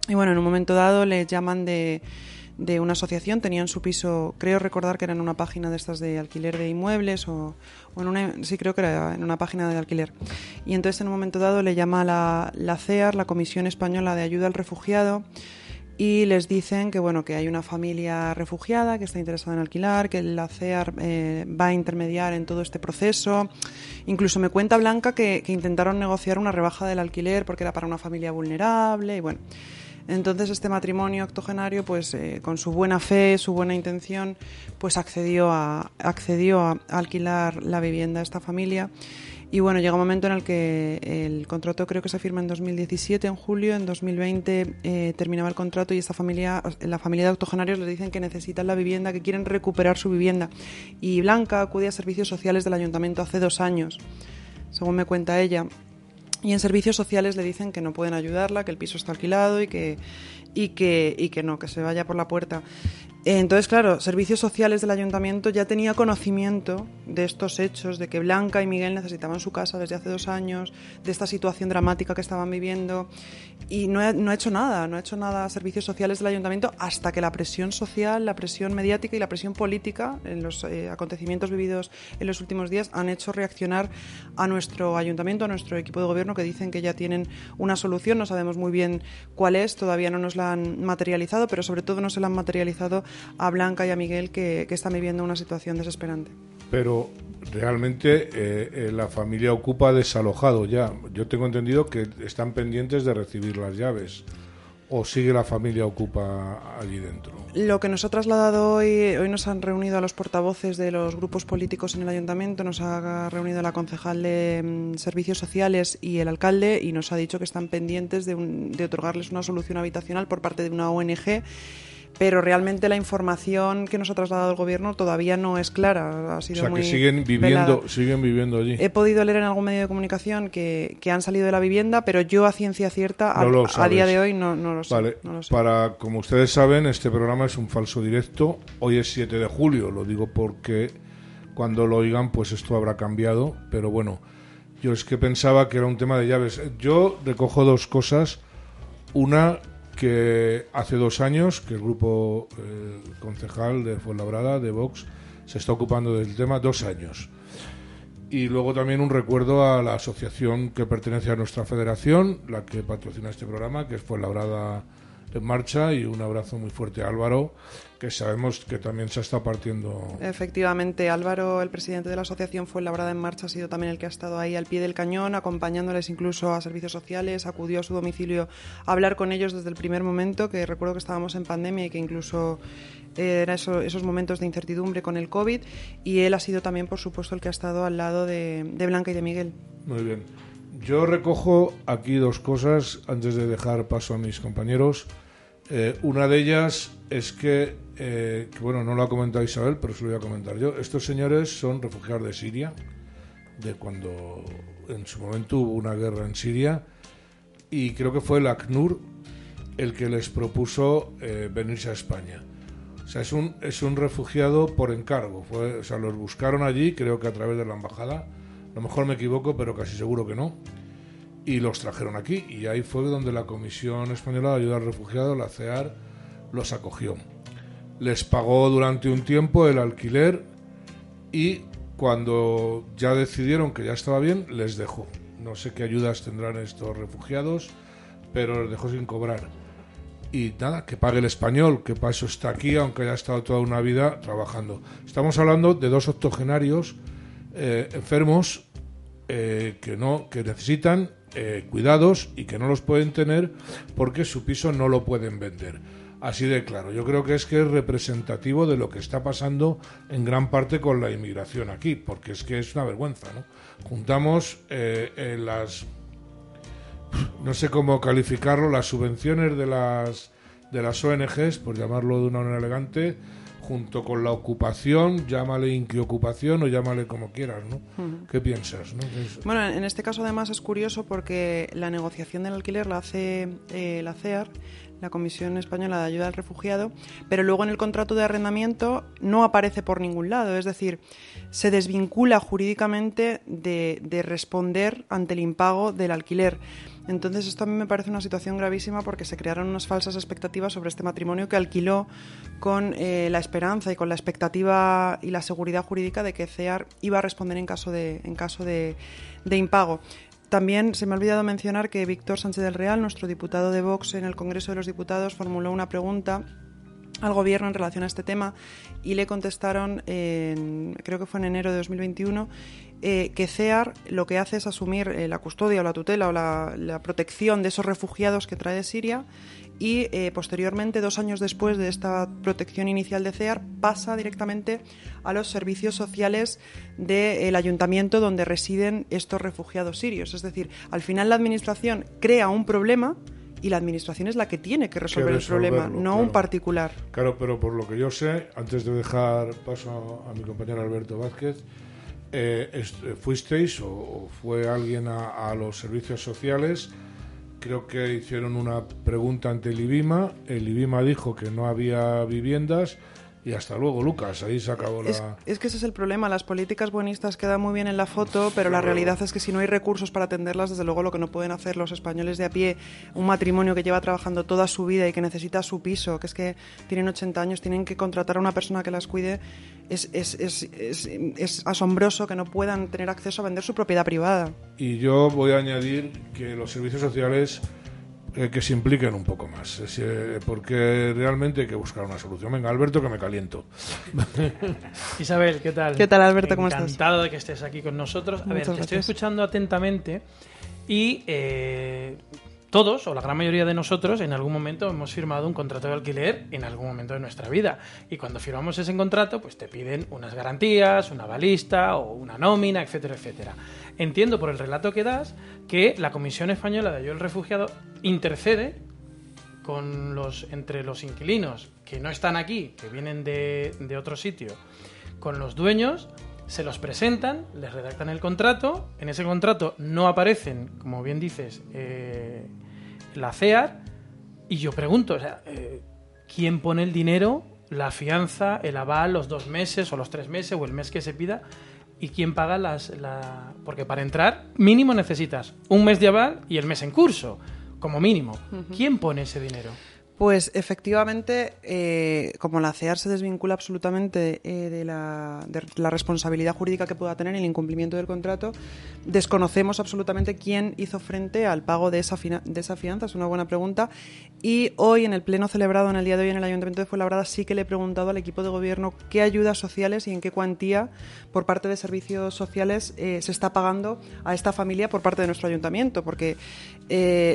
Y bueno, en un momento dado les llaman de, de una asociación, tenían su piso, creo recordar que era en una página de estas de alquiler de inmuebles o, o en una, sí creo que era en una página de alquiler. Y entonces en un momento dado le llama la, la CEAR, la Comisión Española de Ayuda al Refugiado, y les dicen que bueno que hay una familia refugiada que está interesada en alquilar, que la CEAR eh, va a intermediar en todo este proceso. Incluso me cuenta Blanca que, que intentaron negociar una rebaja del alquiler porque era para una familia vulnerable y bueno. Entonces este matrimonio octogenario, pues eh, con su buena fe, su buena intención, pues accedió a accedió a alquilar la vivienda a esta familia. Y bueno, llega un momento en el que el contrato creo que se firma en 2017, en julio, en 2020 eh, terminaba el contrato y esta familia, la familia de octogenarios le dicen que necesitan la vivienda, que quieren recuperar su vivienda. Y Blanca acude a servicios sociales del ayuntamiento hace dos años, según me cuenta ella. Y en servicios sociales le dicen que no pueden ayudarla, que el piso está alquilado y que, y que, y que no, que se vaya por la puerta. Entonces, claro, servicios sociales del ayuntamiento ya tenía conocimiento de estos hechos, de que Blanca y Miguel necesitaban su casa desde hace dos años, de esta situación dramática que estaban viviendo, y no ha, hecho nada, no ha hecho nada servicios sociales del ayuntamiento hasta que la presión social, la presión mediática y la presión política en los eh, acontecimientos vividos en los últimos días han hecho reaccionar a nuestro ayuntamiento, a nuestro equipo de gobierno, que dicen que ya tienen una solución, no sabemos muy bien cuál es, todavía no nos la han materializado, pero sobre todo no se la han materializado a Blanca y a Miguel, que, que están viviendo una situación desesperante. Pero realmente eh, eh, la familia ocupa desalojado ya. Yo tengo entendido que están pendientes de recibir las llaves. ¿O sigue la familia ocupa allí dentro? Lo que nos ha trasladado hoy, hoy nos han reunido a los portavoces de los grupos políticos en el ayuntamiento, nos ha reunido la concejal de mm, Servicios Sociales y el alcalde y nos ha dicho que están pendientes de, un- de otorgarles una solución habitacional por parte de una ONG. Pero realmente la información que nos ha trasladado el gobierno todavía no es clara. Ha O sido sea, muy que siguen velada. viviendo, siguen viviendo allí. He podido leer en algún medio de comunicación que, que han salido de la vivienda, pero yo a ciencia cierta, a, No a día de hoy, no, no lo sé. Vale, no lo sé. para, como ustedes saben, este programa es un falso directo. Hoy es 7 de julio, lo digo porque cuando lo oigan, pues esto habrá cambiado. Pero bueno, yo es que pensaba que era un tema de llaves. Yo recojo dos cosas. Una, que hace dos años que el grupo eh, concejal de Fuenlabrada, de Vox, se está ocupando del tema, dos años. Y luego también un recuerdo a la asociación que pertenece a nuestra federación, la que patrocina este programa, que es Fuenlabrada en marcha, y un abrazo muy fuerte a Álvaro, que sabemos que también se está partiendo. Efectivamente, Álvaro, el presidente de la asociación Fue Labrada en Marcha, ha sido también el que ha estado ahí al pie del cañón, acompañándoles incluso a servicios sociales, acudió a su domicilio a hablar con ellos desde el primer momento, que recuerdo que estábamos en pandemia y que incluso eh, era eso- esos momentos de incertidumbre con el COVID, y él ha sido también, por supuesto, el que ha estado al lado de, de Blanca y de Miguel. Muy bien. Yo recojo aquí dos cosas antes de dejar paso a mis compañeros. Eh, una de ellas es que, eh, que, bueno, no lo ha comentado Isabel, pero se lo voy a comentar yo. Estos señores son refugiados de Siria de cuando en su momento hubo una guerra en Siria y creo que fue el ACNUR el que les propuso eh, venirse a España. O sea, es un, es un refugiado por encargo. O sea, los buscaron allí, creo que a través de la embajada. A lo mejor me equivoco, pero casi seguro que no. Y los trajeron aquí. Y ahí fue donde la Comisión Española de Ayuda al Refugiado, la CEAR, los acogió. Les pagó durante un tiempo el alquiler y cuando ya decidieron que ya estaba bien, les dejó. No sé qué ayudas tendrán estos refugiados, pero les dejó sin cobrar. Y nada, que pague el español, que para eso está aquí, aunque haya estado toda una vida trabajando. Estamos hablando de dos octogenarios eh, enfermos eh, que no que necesitan eh, cuidados y que no los pueden tener porque su piso no lo pueden vender. Así de claro. Yo creo que es que es representativo de lo que está pasando en gran parte con la inmigración aquí, porque es que es una vergüenza, ¿no? Juntamos eh, las no sé cómo calificarlo, las subvenciones de las de las ONGs, por llamarlo de una manera elegante, junto con la ocupación, llámale inquiocupación o llámale como quieras, ¿no? ¿Qué piensas? Bueno, en este caso además es curioso porque la negociación del alquiler la hace eh, la CEAR la Comisión Española de Ayuda al Refugiado, pero luego en el contrato de arrendamiento no aparece por ningún lado, es decir, se desvincula jurídicamente de, de responder ante el impago del alquiler. Entonces esto a mí me parece una situación gravísima porque se crearon unas falsas expectativas sobre este matrimonio que alquiló con eh, la esperanza y con la expectativa y la seguridad jurídica de que CEAR iba a responder en caso de, en caso de, de impago. También se me ha olvidado mencionar que Víctor Sánchez del Real, nuestro diputado de Vox en el Congreso de los Diputados, formuló una pregunta al gobierno en relación a este tema y le contestaron, en, creo que fue en enero de 2021, eh, que CEAR lo que hace es asumir eh, la custodia o la tutela o la, protección de esos refugiados que trae Siria y eh, posteriormente, dos años después de esta protección inicial de CEAR, pasa directamente a los servicios sociales del ayuntamiento donde residen estos refugiados sirios. Es decir, al final la Administración crea un problema y la Administración es la que tiene que resolver Que el problema, no claro. un particular. Claro, pero por lo que yo sé, antes de dejar paso a, a mi compañero Alberto Vázquez, eh, est- eh, fuisteis o, o fue alguien a, a los servicios sociales, creo que hicieron una pregunta ante el IBIMA, el IBIMA dijo que no había viviendas y hasta luego, Lucas, ahí se acabó Es, la... es que ese es el problema. Las políticas buenistas quedan muy bien en la foto, pero la realidad es que si no hay recursos para atenderlas, desde luego lo que no pueden hacer los españoles de a pie, un matrimonio que lleva trabajando toda su vida y que necesita su piso, que es que tienen 80 años, tienen que contratar a una persona que las cuide, es, es, es, es, es asombroso que no puedan tener acceso a vender su propiedad privada. Y yo voy a añadir que los servicios sociales eh, que se impliquen un poco más, eh, porque realmente hay que buscar una solución. Venga, Alberto, que me caliento. Isabel, ¿qué tal? ¿Qué tal, Alberto? ¿Cómo estás? Encantado de que estés aquí con nosotros. A ver, te estoy escuchando atentamente y eh, todos, o la gran mayoría de nosotros, en algún momento hemos firmado un contrato de alquiler en algún momento de nuestra vida. Y cuando firmamos ese contrato, pues te piden unas garantías, una balista o una nómina, etcétera, etcétera. Entiendo por el relato que das que la Comisión Española de Ayuda al Refugiado intercede con los, entre los inquilinos que no están aquí, que vienen de, de otro sitio, con los dueños, se los presentan, les redactan el contrato, en ese contrato no aparecen, como bien dices, eh, la CEAR, y yo pregunto, o sea, eh, ¿quién pone el dinero, la fianza, el aval, los dos meses o los tres meses o el mes que se pida? ¿Y quién paga las... La... Porque para entrar, mínimo necesitas un mes de aval y el mes en curso, como mínimo. ¿Quién pone ese dinero? Pues efectivamente, eh, como la CEAR se desvincula absolutamente eh, de, la, responsabilidad jurídica que pueda tener el incumplimiento del contrato, desconocemos absolutamente quién hizo frente al pago de esa, fianza. Es una buena pregunta. Y hoy, en el pleno celebrado en el día de hoy en el Ayuntamiento de Fuenlabrada, sí que le he preguntado al equipo de gobierno qué ayudas sociales y en qué cuantía por parte de servicios sociales eh, se está pagando a esta familia por parte de nuestro ayuntamiento. Porque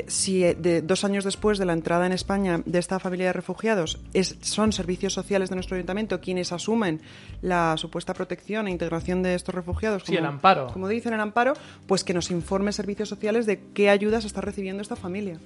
si de, dos años después de la entrada en España de esta familia de refugiados es- son servicios sociales de nuestro ayuntamiento quienes asumen la supuesta protección e integración de estos refugiados, Sí, el amparo. como dicen el amparo, pues que nos informe servicios sociales de qué ayudas está recibiendo esta familia.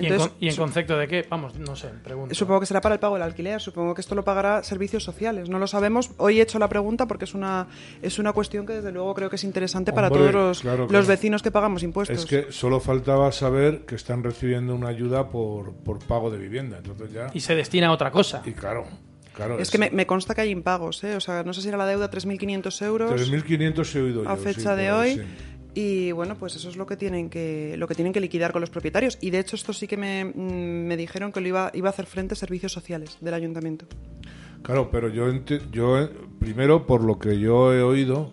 ¿Y, en, Entonces, con- y en su- concepto de qué? Vamos, no sé, pregunto. Supongo que será para el pago del alquiler, supongo que esto lo pagará servicios sociales. No lo sabemos. Hoy he hecho la pregunta porque es una, es una cuestión que desde luego creo que es interesante para todos los, claro, los vecinos que pagamos impuestos. Es que solo faltaba saber que están recibiendo una ayuda por, por pago de vivienda. Entonces ya. Y se destina a otra cosa. Y claro, claro. Es que me, me consta que hay impagos, ¿eh? O sea, no sé si era la deuda 3.500 euros 3.500 he oído a yo, fecha sí, de hoy. sí. Y bueno, pues eso es lo que tienen que lo que tienen que liquidar con los propietarios. Y de hecho esto sí que me, mm, me dijeron que lo iba, iba a hacer frente a servicios sociales del ayuntamiento. Claro, pero yo, yo eh, primero, por lo que yo he oído,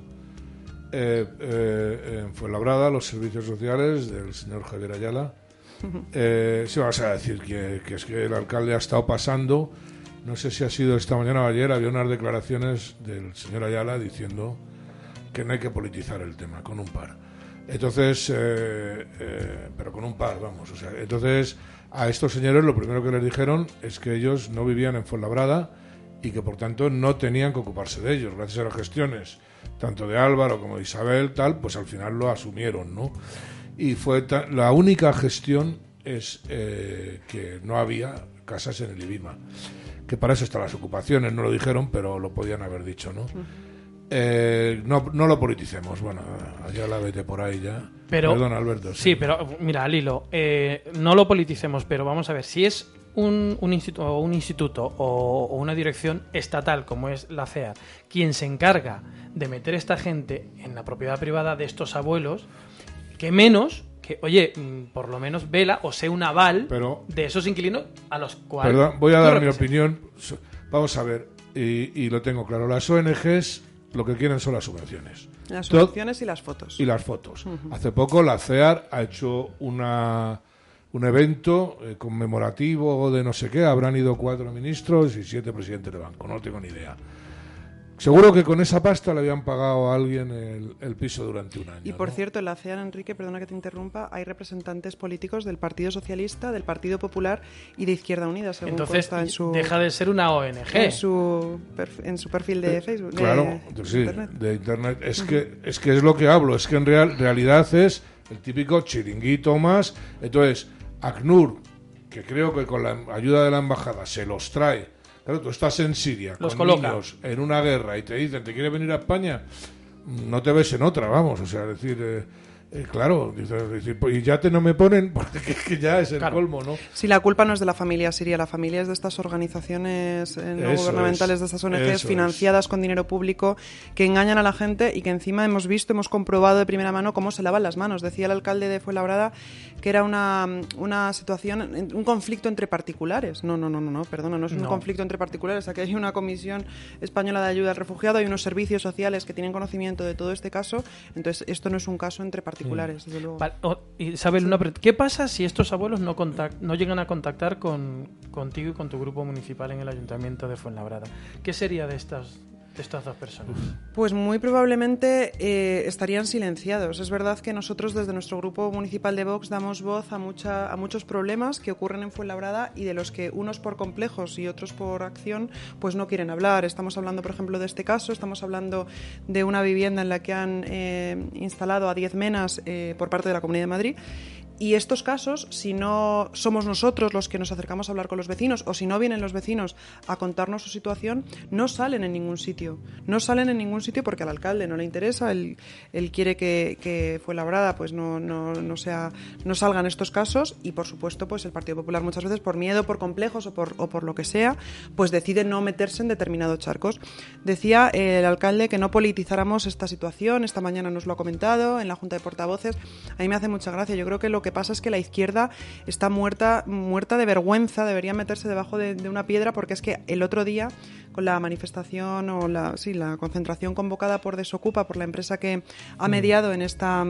eh, eh, en Fuenlabrada, los servicios sociales del señor Javier Ayala, eh, sí, vamos a decir que, que es que el alcalde ha estado pasando, no sé si ha sido esta mañana o ayer, había unas declaraciones del señor Ayala diciendo que no hay que politizar el tema, con un par. Entonces, eh, eh, pero con un par, vamos. O sea, entonces, a estos señores lo primero que les dijeron es que ellos no vivían en Fuenlabrada y que por tanto no tenían que ocuparse de ellos. Gracias a las gestiones, tanto de Álvaro como de Isabel, tal, pues al final lo asumieron, ¿no? Y fue la única gestión es eh, que no había casas en el IBIMA. Que para eso están las ocupaciones, no lo dijeron, pero lo podían haber dicho, ¿no? Eh, no, no lo politicemos, bueno, allá la vete por ahí ya. Pero, Perdón, Alberto. Sí, pero mira, al hilo, eh, no lo politicemos, pero vamos a ver, si es un, un, institu- o un instituto o, o una dirección estatal como es la CEA quien se encarga de meter esta gente en la propiedad privada de estos abuelos, que menos que, oye, mm, por lo menos vela o sea un aval Pero- de esos inquilinos a los cuales... Perdón, voy a dar mi opinión. Vamos a ver, y, y lo tengo claro. Las ONGs lo que quieren son las subvenciones. Las Todo- subvenciones y las fotos. y las fotos. Hace poco la CEAR ha hecho una, un evento eh, conmemorativo de no sé qué. Habrán ido cuatro ministros y siete presidentes de banco. No tengo ni idea. Seguro que con esa pasta le habían pagado a alguien el, el piso durante un año. Y por ¿no? cierto, en la CEAN, Enrique, perdona que te interrumpa, hay representantes políticos del Partido Socialista, del Partido Popular y de Izquierda Unida, según Entonces consta en su, deja de ser una ONG. en su, perf- en su perfil de Facebook. de Claro, sí, Internet. de internet. Es que, es que es lo que hablo, es que en real, realidad es el típico chiringuito más. Entonces, ACNUR, que creo que con la ayuda de la embajada se los trae. Claro, tú estás en Siria Los con coloca. niños en una guerra y te dicen, ¿te quieres venir a España? No te ves en otra, vamos. O sea, es decir, eh, eh, claro, pues, y ya te no me ponen, porque es que ya es el Claro. colmo, ¿no? Sí, la culpa no es de la familia siria, la familia es de estas organizaciones eh, no Eso gubernamentales, es, de estas ONGs es. financiadas con dinero público que engañan a la gente y que encima hemos visto, hemos comprobado de primera mano cómo se lavan las manos. Decía el alcalde de Fuenlabrada que era una, una situación, un conflicto entre particulares. No, no, no, no, no perdona, no es un No. conflicto entre particulares. Aquí hay una comisión española de ayuda al refugiado, hay unos servicios sociales que tienen conocimiento de todo este caso. Entonces, esto no es un caso entre particulares, desde luego. Vale, o- Isabel, una ¿qué pasa si estos abuelos no, no llegan a contactar con, contigo y con tu grupo municipal en el ayuntamiento de Fuenlabrada? ¿Qué sería de estas, estas dos personas? Pues muy probablemente eh, estarían silenciados. Es verdad que nosotros desde nuestro grupo municipal de Vox damos voz a muchos problemas que ocurren en Fuenlabrada y de los que unos por complejos y otros por acción pues no quieren hablar. Estamos hablando, por ejemplo, de este caso, estamos hablando de una vivienda en la que han eh, instalado a 10 menas eh, por parte de la Comunidad de Madrid. Y estos casos, si no somos nosotros los que nos acercamos a hablar con los vecinos o si no vienen los vecinos a contarnos su situación, no salen en ningún sitio. No salen en ningún sitio porque al alcalde no le interesa, él, él quiere que, que fue labrada, pues no, no, no, sea, no salgan estos casos y por supuesto pues el Partido Popular muchas veces por miedo, por complejos o por, o por lo que sea, pues decide no meterse en determinados charcos. Decía el alcalde que no politizáramos esta situación, esta mañana nos lo ha comentado en la Junta de Portavoces. A mí me hace mucha gracia. Yo creo que lo que pasa es que la izquierda está muerta, muerta de vergüenza, debería meterse debajo de, de una piedra porque es que el otro día con la manifestación o la, sí, la concentración convocada por Desocupa, por la empresa que ha mediado en esta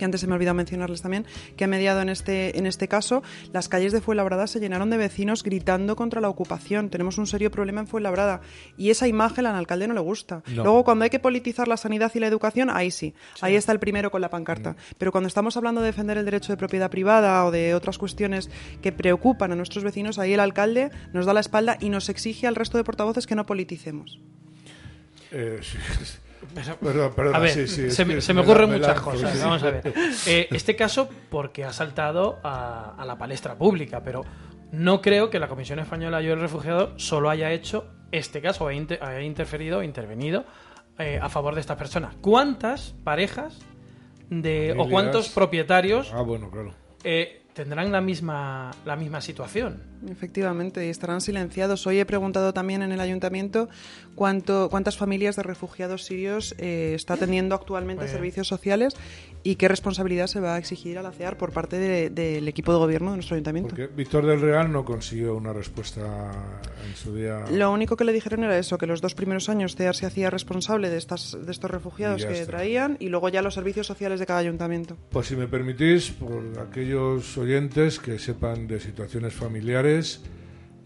que antes se me ha olvidado mencionarles también, que ha mediado en este, en este caso, las calles de Fuenlabrada se llenaron de vecinos gritando contra la ocupación. Tenemos un serio problema en Fuenlabrada y esa imagen al alcalde no le gusta. No. Luego, cuando hay que politizar la sanidad y la educación, ahí sí, ahí está el primero con la pancarta. Pero cuando estamos hablando de defender el derecho de propiedad privada o de otras cuestiones que preocupan a nuestros vecinos, ahí el alcalde nos da la espalda y nos exige al resto de portavoces que no politicemos. Eh, sí. Pero- Perdón, perdona, a ver, sí, sí, es se, me, se me ocurren muchas cosas. sí. Vamos a ver. Eh, este caso porque ha saltado a, a la palestra pública, pero no creo que la Comisión Española de Ayuda al Refugiado solo haya hecho este caso, haya, inter- haya interferido, intervenido eh, a favor de estas personas. ¿Cuántas parejas de, o cuántos propietarios Ah, bueno, claro. eh, tendrán la misma, la misma situación? Efectivamente, y estarán silenciados. Hoy he preguntado también en el ayuntamiento cuánto, cuántas familias de refugiados sirios eh, está teniendo actualmente Pues- servicios sociales y qué responsabilidad se va a exigir al CEAR por parte de- del equipo de gobierno de nuestro ayuntamiento. Porque Víctor del Real no consiguió una respuesta en su día. Lo único que le dijeron era eso, que los dos primeros años CEAR se hacía responsable de, estas, de estos refugiados que está. traían y luego ya los servicios sociales de cada ayuntamiento. Pues si me permitís, por aquellos oyentes que sepan de situaciones familiares,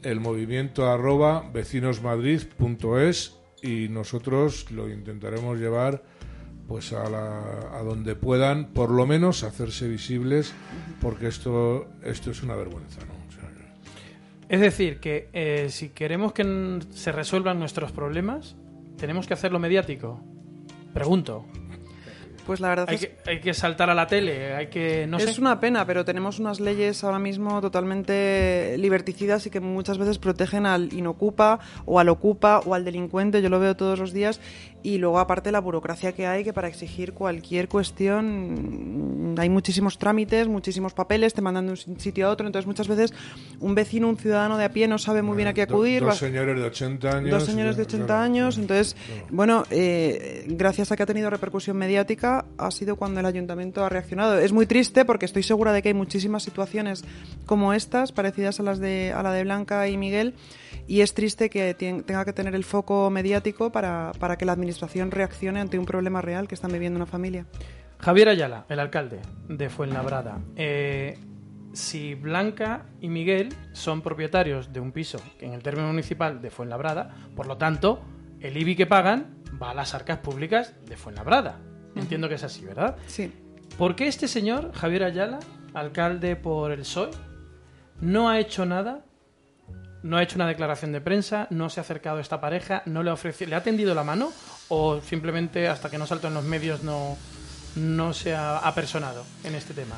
el movimiento arroba vecinosmadrid.es y nosotros lo intentaremos llevar pues a, la- a donde puedan, por lo menos hacerse visibles, porque esto, esto es una vergüenza, Es decir, que eh, si queremos que se resuelvan nuestros problemas, tenemos que hacerlo mediático. Pregunto. Pues la verdad Hay es que, hay que saltar a la tele, hay que, no es sé. una pena, pero tenemos unas leyes ahora mismo totalmente liberticidas y que muchas veces protegen al inocupa o al ocupa o al delincuente, yo lo veo todos los días, y luego aparte la burocracia que hay, que para exigir cualquier cuestión mm, hay muchísimos trámites, muchísimos papeles, te mandan de un sitio a otro, entonces muchas veces un vecino, un ciudadano de a pie no sabe muy bien a qué do- acudir. dos señores de 80 años. Dos señores de claro, 80 años, entonces, bueno, eh, gracias a que ha tenido repercusión mediática, ha sido cuando el ayuntamiento ha reaccionado. Es muy triste porque estoy segura de que hay muchísimas situaciones como estas, parecidas a las de, a la de Blanca y Miguel, y es triste que tenga que tener el foco mediático para, para que la administración reaccione ante un problema real que están viviendo una familia. Javier Ayala, el alcalde de Fuenlabrada. Eh, si Blanca y Miguel son propietarios de un piso en el término municipal de Fuenlabrada, por lo tanto, el IBI que pagan va a las arcas públicas de Fuenlabrada. Entiendo que es así, ¿verdad? Sí. ¿Por qué este señor, Javier Ayala, alcalde por el PSOE, no ha hecho nada? No ha hecho una declaración de prensa, no se ha acercado a esta pareja, no le ha ofrecido, le ha tendido la mano o simplemente hasta que no saltó en los medios no, no se ha apersonado en este tema.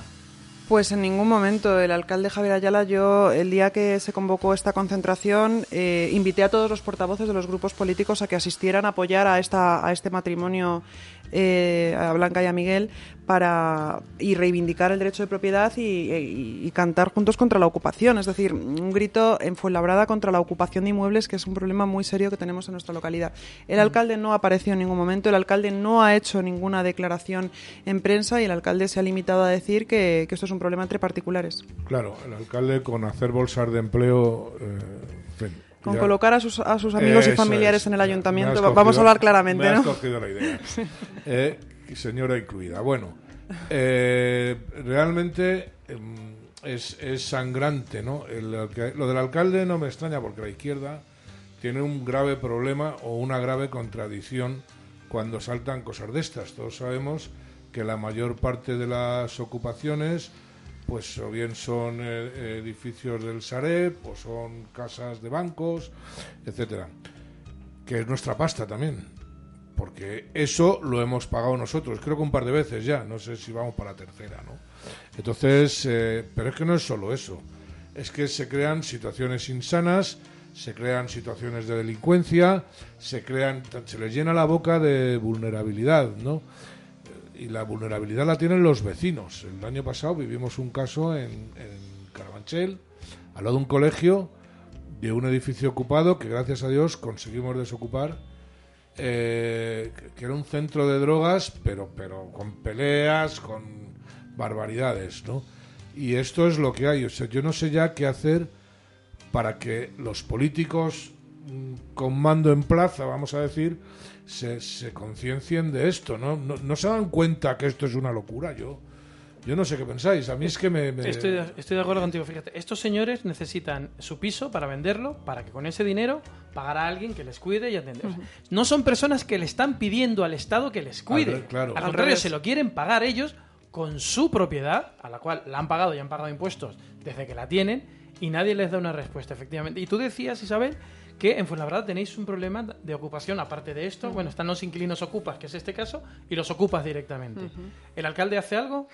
Pues en ningún momento. El alcalde Javier Ayala, yo el día que se convocó esta concentración, eh, invité a todos los portavoces de los grupos políticos a que asistieran a apoyar a, esta, a este matrimonio, eh, a Blanca y a Miguel, para y reivindicar el derecho de propiedad y, y- cantar juntos contra la ocupación. Es decir, un grito en Fuenlabrada contra la ocupación de inmuebles, que es un problema muy serio que tenemos en nuestra localidad. El alcalde no apareció en ningún momento, el alcalde no ha hecho ninguna declaración en prensa y el alcalde se ha limitado a decir que, esto es un problema entre particulares. Claro, el alcalde con hacer bolsas de empleo. eh, Con ya- colocar a sus, a sus amigos y familiares es. en el ayuntamiento, cogido- vamos a hablar claramente, me has ¿no? cogido la idea. Eh, señora incluida. Bueno, eh, realmente em, es, es sangrante, ¿no? El lo del alcalde no me extraña porque la izquierda tiene un grave problema o una grave contradicción cuando saltan cosas de estas. Todos sabemos que la mayor parte de las ocupaciones pues o bien son eh, edificios del Sareb o son casas de bancos, etcétera, que es nuestra pasta también, porque eso lo hemos pagado nosotros, creo que un par de veces ya, no sé si vamos para la tercera, ¿no? Entonces, eh, pero es que no es solo eso, es que se crean situaciones insanas, se crean situaciones de delincuencia, se crean, se les llena la boca de vulnerabilidad, ¿no? Y la vulnerabilidad la tienen los vecinos. El año pasado vivimos un caso en, Carabanchel, al lado de un colegio, de un edificio ocupado que gracias a Dios conseguimos desocupar, eh, que- era un centro de drogas, pero, pero con peleas, con barbaridades, ¿no? Y esto es lo que hay. O sea, yo no sé ya qué hacer para que los políticos con mando en plaza, vamos a decir, se, se conciencien de esto, ¿no? ¿no? no se dan cuenta que esto es una locura, yo yo no sé qué pensáis, a mí es que me... me- Estoy, de, estoy de acuerdo contigo, fíjate. Estos señores necesitan su piso para venderlo, para que con ese dinero pagar a alguien que les cuide y atender. O sea, no son personas que le están pidiendo al Estado que les cuide. Al re- claro. Al contrario, se lo quieren pagar ellos con su propiedad, a la cual la han pagado y han pagado impuestos desde que la tienen, y nadie les da una respuesta, efectivamente. Y tú decías, Isabel, que en Fuenlabrada tenéis un problema de ocupación, aparte de esto, bueno, están los inquilinos ocupas, que es este caso, y los ocupas directamente. ¿El alcalde hace algo?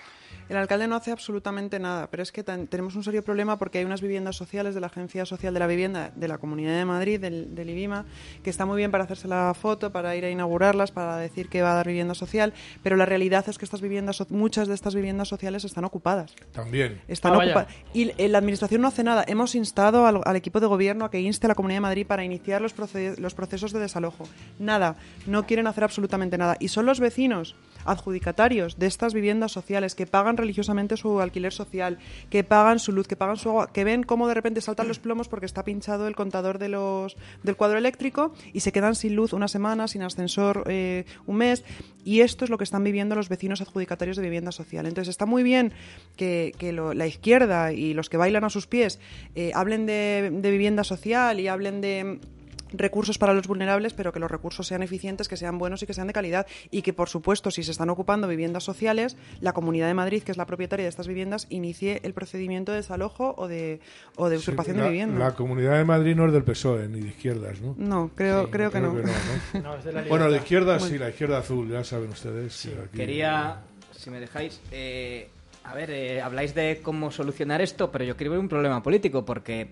El alcalde no hace absolutamente nada, pero es que ten- tenemos un serio problema porque hay unas viviendas sociales de la Agencia Social de la Vivienda de la Comunidad de Madrid, del, del IBIMA, que está muy bien para hacerse la foto, para ir a inaugurarlas, para decir que va a dar vivienda social, pero la realidad es que estas viviendas, muchas de estas viviendas sociales están ocupadas. También. Están Ah, ocupadas. Y la administración no hace nada. Hemos instado al, al equipo de gobierno a que inste a la Comunidad de Madrid para iniciar los, los procesos de desalojo. Nada. No quieren hacer absolutamente nada. Y son los vecinos adjudicatarios de estas viviendas sociales que pagan religiosamente su alquiler social, que pagan su luz, que pagan su agua, que ven cómo de repente saltan los plomos porque está pinchado el contador de los, del cuadro eléctrico y se quedan sin luz una semana, sin ascensor eh, un mes. Y esto es lo que están viviendo los vecinos adjudicatarios de vivienda social. Entonces está muy bien que, la izquierda y los que bailan a sus pies eh, hablen de vivienda social y hablen de recursos para los vulnerables, pero que los recursos sean eficientes, que sean buenos y que sean de calidad. Y que, por supuesto, si se están ocupando viviendas sociales, la Comunidad de Madrid, que es la propietaria de estas viviendas, inicie el procedimiento de desalojo o de, o de usurpación la, de vivienda. La Comunidad de Madrid no es del PSOE ni de izquierdas, ¿no? No, creo, creo que no. ¿no? No, es de la bueno, de libertad. izquierda Muy- sí, la izquierda azul, ya saben ustedes. que aquí- Quería, si me dejáis, eh, a ver, eh, habláis de cómo solucionar esto, pero yo quiero ver un problema político, porque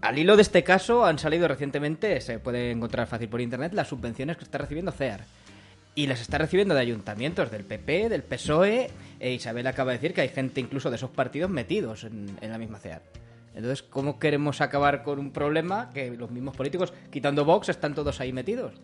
al hilo de este caso han salido recientemente, se puede encontrar fácil por internet, las subvenciones que está recibiendo CEAR. Y las está recibiendo de ayuntamientos del PP, del PSOE, e Isabel acaba de decir que hay gente incluso de esos partidos metidos en, en la misma CEAR. Entonces, ¿cómo queremos acabar con un problema que los mismos políticos, quitando Vox, están todos ahí metidos?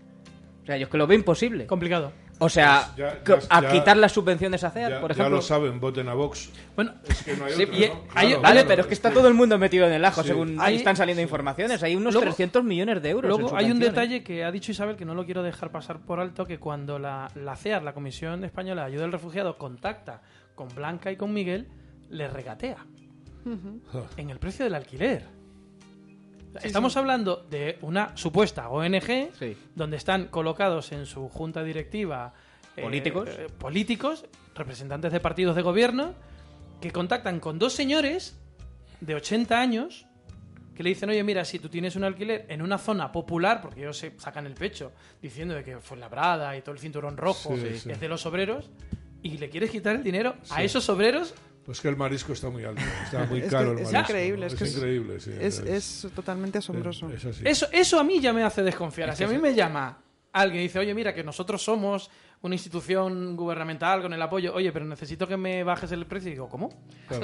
O sea, yo es que lo veo imposible. Complicado. O sea, Pues ya- ya- a ya- quitar las subvenciones a CEAR, Ya, por ya ejemplo. lo saben, voten a Vox. Bueno, Es que no hay Sí, otra, y- ¿no? hay- Claro, vale, claro, pero es que está todo el mundo metido en el ajo, Sí. según ahí están saliendo informaciones. Hay unos Luego- 300 millones de euros. Luego hay un detalle que ha dicho Isabel que no lo quiero dejar pasar por alto, que cuando la, la CEAR, la Comisión Española de Ayuda al Refugiado, contacta con Blanca y con Miguel, les regatea en el precio del alquiler. Estamos hablando de una supuesta ONG Sí. donde están colocados en su junta directiva eh, Políticos. eh, políticos, representantes de partidos de gobierno, que contactan con dos señores de 80 años que le dicen, oye, mira, si tú tienes un alquiler en una zona popular, porque ellos se sacan el pecho diciendo de que fue labrada y todo el cinturón rojo es de los obreros, y le quieres quitar el dinero a esos obreros, Pues que el marisco está muy alto, está muy Es que caro el es marisco. increíble, ¿no? es es, que es- increíble, sí. Es, es totalmente asombroso. es así. eso, eso a mí ya me hace desconfiar. Si a mí me llama alguien y dice, oye, mira, que nosotros somos una institución gubernamental con el apoyo, oye, pero necesito que me bajes el precio, y digo, ¿cómo?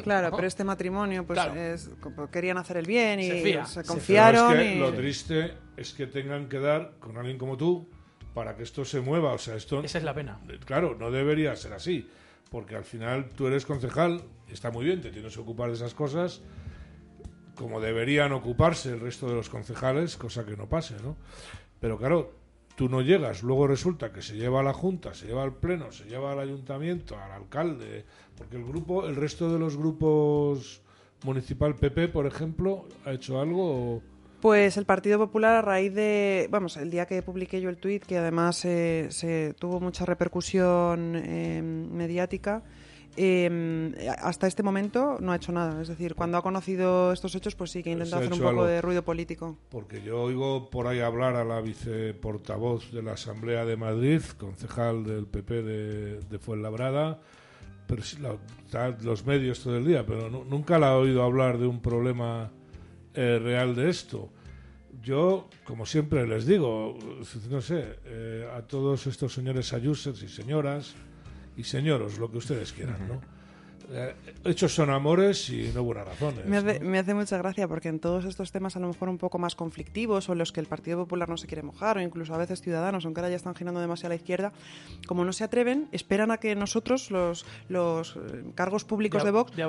Claro, pero este matrimonio, pues Claro. es- como querían hacer el bien y Se fía. se Se Pero confiaron. es que y- lo triste es que tengan que dar con alguien como tú para que esto se mueva. O sea, esto, Esa es la pena. claro, no debería ser así. Porque al final tú eres concejal, está muy bien, te tienes que ocupar de esas cosas, como deberían ocuparse el resto de los concejales, cosa que no pase, ¿no? Pero claro, tú no llegas, luego resulta que se lleva a la Junta, se lleva al Pleno, se lleva al Ayuntamiento, al alcalde, porque el grupo, el resto de los grupos municipal PP, por ejemplo, ha hecho algo. o- Pues el Partido Popular a raíz de, vamos, el día que publiqué yo el tuit, que además eh, se tuvo mucha repercusión eh, mediática, eh, hasta este momento no ha hecho nada. Es decir, cuando ha conocido estos hechos, pues sí que ha ha intentado hacer un poco algo. de ruido político. Porque yo oigo por ahí hablar a la viceportavoz de la Asamblea de Madrid, concejal del PP de, de Fuenlabrada, pero sí la- los medios todo el día, pero nu- nunca la he oído hablar de un problema eh, real de esto. Yo, como siempre les digo, no sé, eh, a todos estos señores ayusers y señoras y señoros, lo que ustedes quieran, ¿no? Eh, hechos son amores y no buenas razones. Me hace, ¿no? me hace mucha gracia porque en todos estos temas a lo mejor un poco más conflictivos o en los que el Partido Popular no se quiere mojar o incluso a veces Ciudadanos, aunque ahora ya están girando demasiado a la izquierda, como no se atreven, esperan a que nosotros, los, los eh, cargos públicos De Vox, de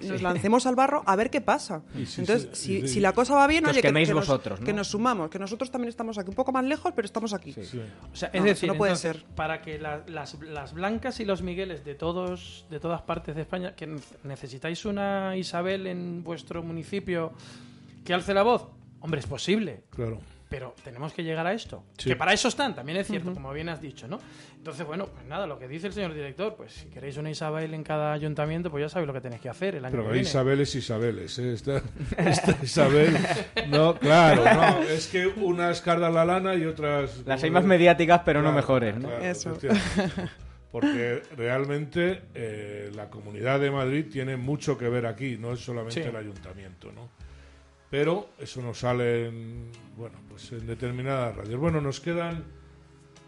Sí. nos lancemos al barro a ver qué pasa. Entonces, se- si, si la cosa va bien, oye, que, que nos, vosotros, ¿no? que nos sumamos, que nosotros también estamos aquí, un poco más lejos, pero estamos aquí. Sí. O sea, es No, decir, no puede entonces, ser. para que la- las, las blancas y los migueles de todos de todas partes de España, que ne- necesitáis una Isabel en vuestro municipio que alce la voz, hombre, es posible. Claro. pero tenemos que llegar a esto. Sí. Que para eso están, también es cierto, como bien has dicho, ¿no? Entonces, bueno, pues nada, lo que dice el señor director, pues si queréis una Isabel en cada ayuntamiento, pues ya sabéis lo que tenéis que hacer el año Pero que viene. Isabeles y Isabeles, ¿eh? Esta, esta Isabel... No, claro, no. Es que unas cardan la lana y otras... Las hay más mediáticas, pero no mejores, ¿no? claro, Eso. Porque realmente eh, la Comunidad de Madrid tiene mucho que ver aquí, no es solamente Sí. el ayuntamiento, ¿no? Pero eso nos sale en, bueno, pues en determinadas radios. Bueno, nos quedan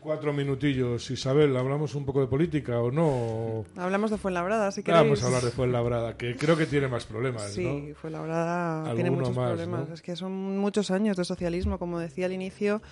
cuatro minutillos. Isabel, ¿hablamos un poco de política o no? Hablamos de Fuenlabrada, si queréis. Vamos a hablar de Fuenlabrada, que creo que tiene más problemas, Sí, ¿no? Fuenlabrada tiene muchos más, problemas. ¿no? Es que son muchos años de socialismo, como decía al inicio.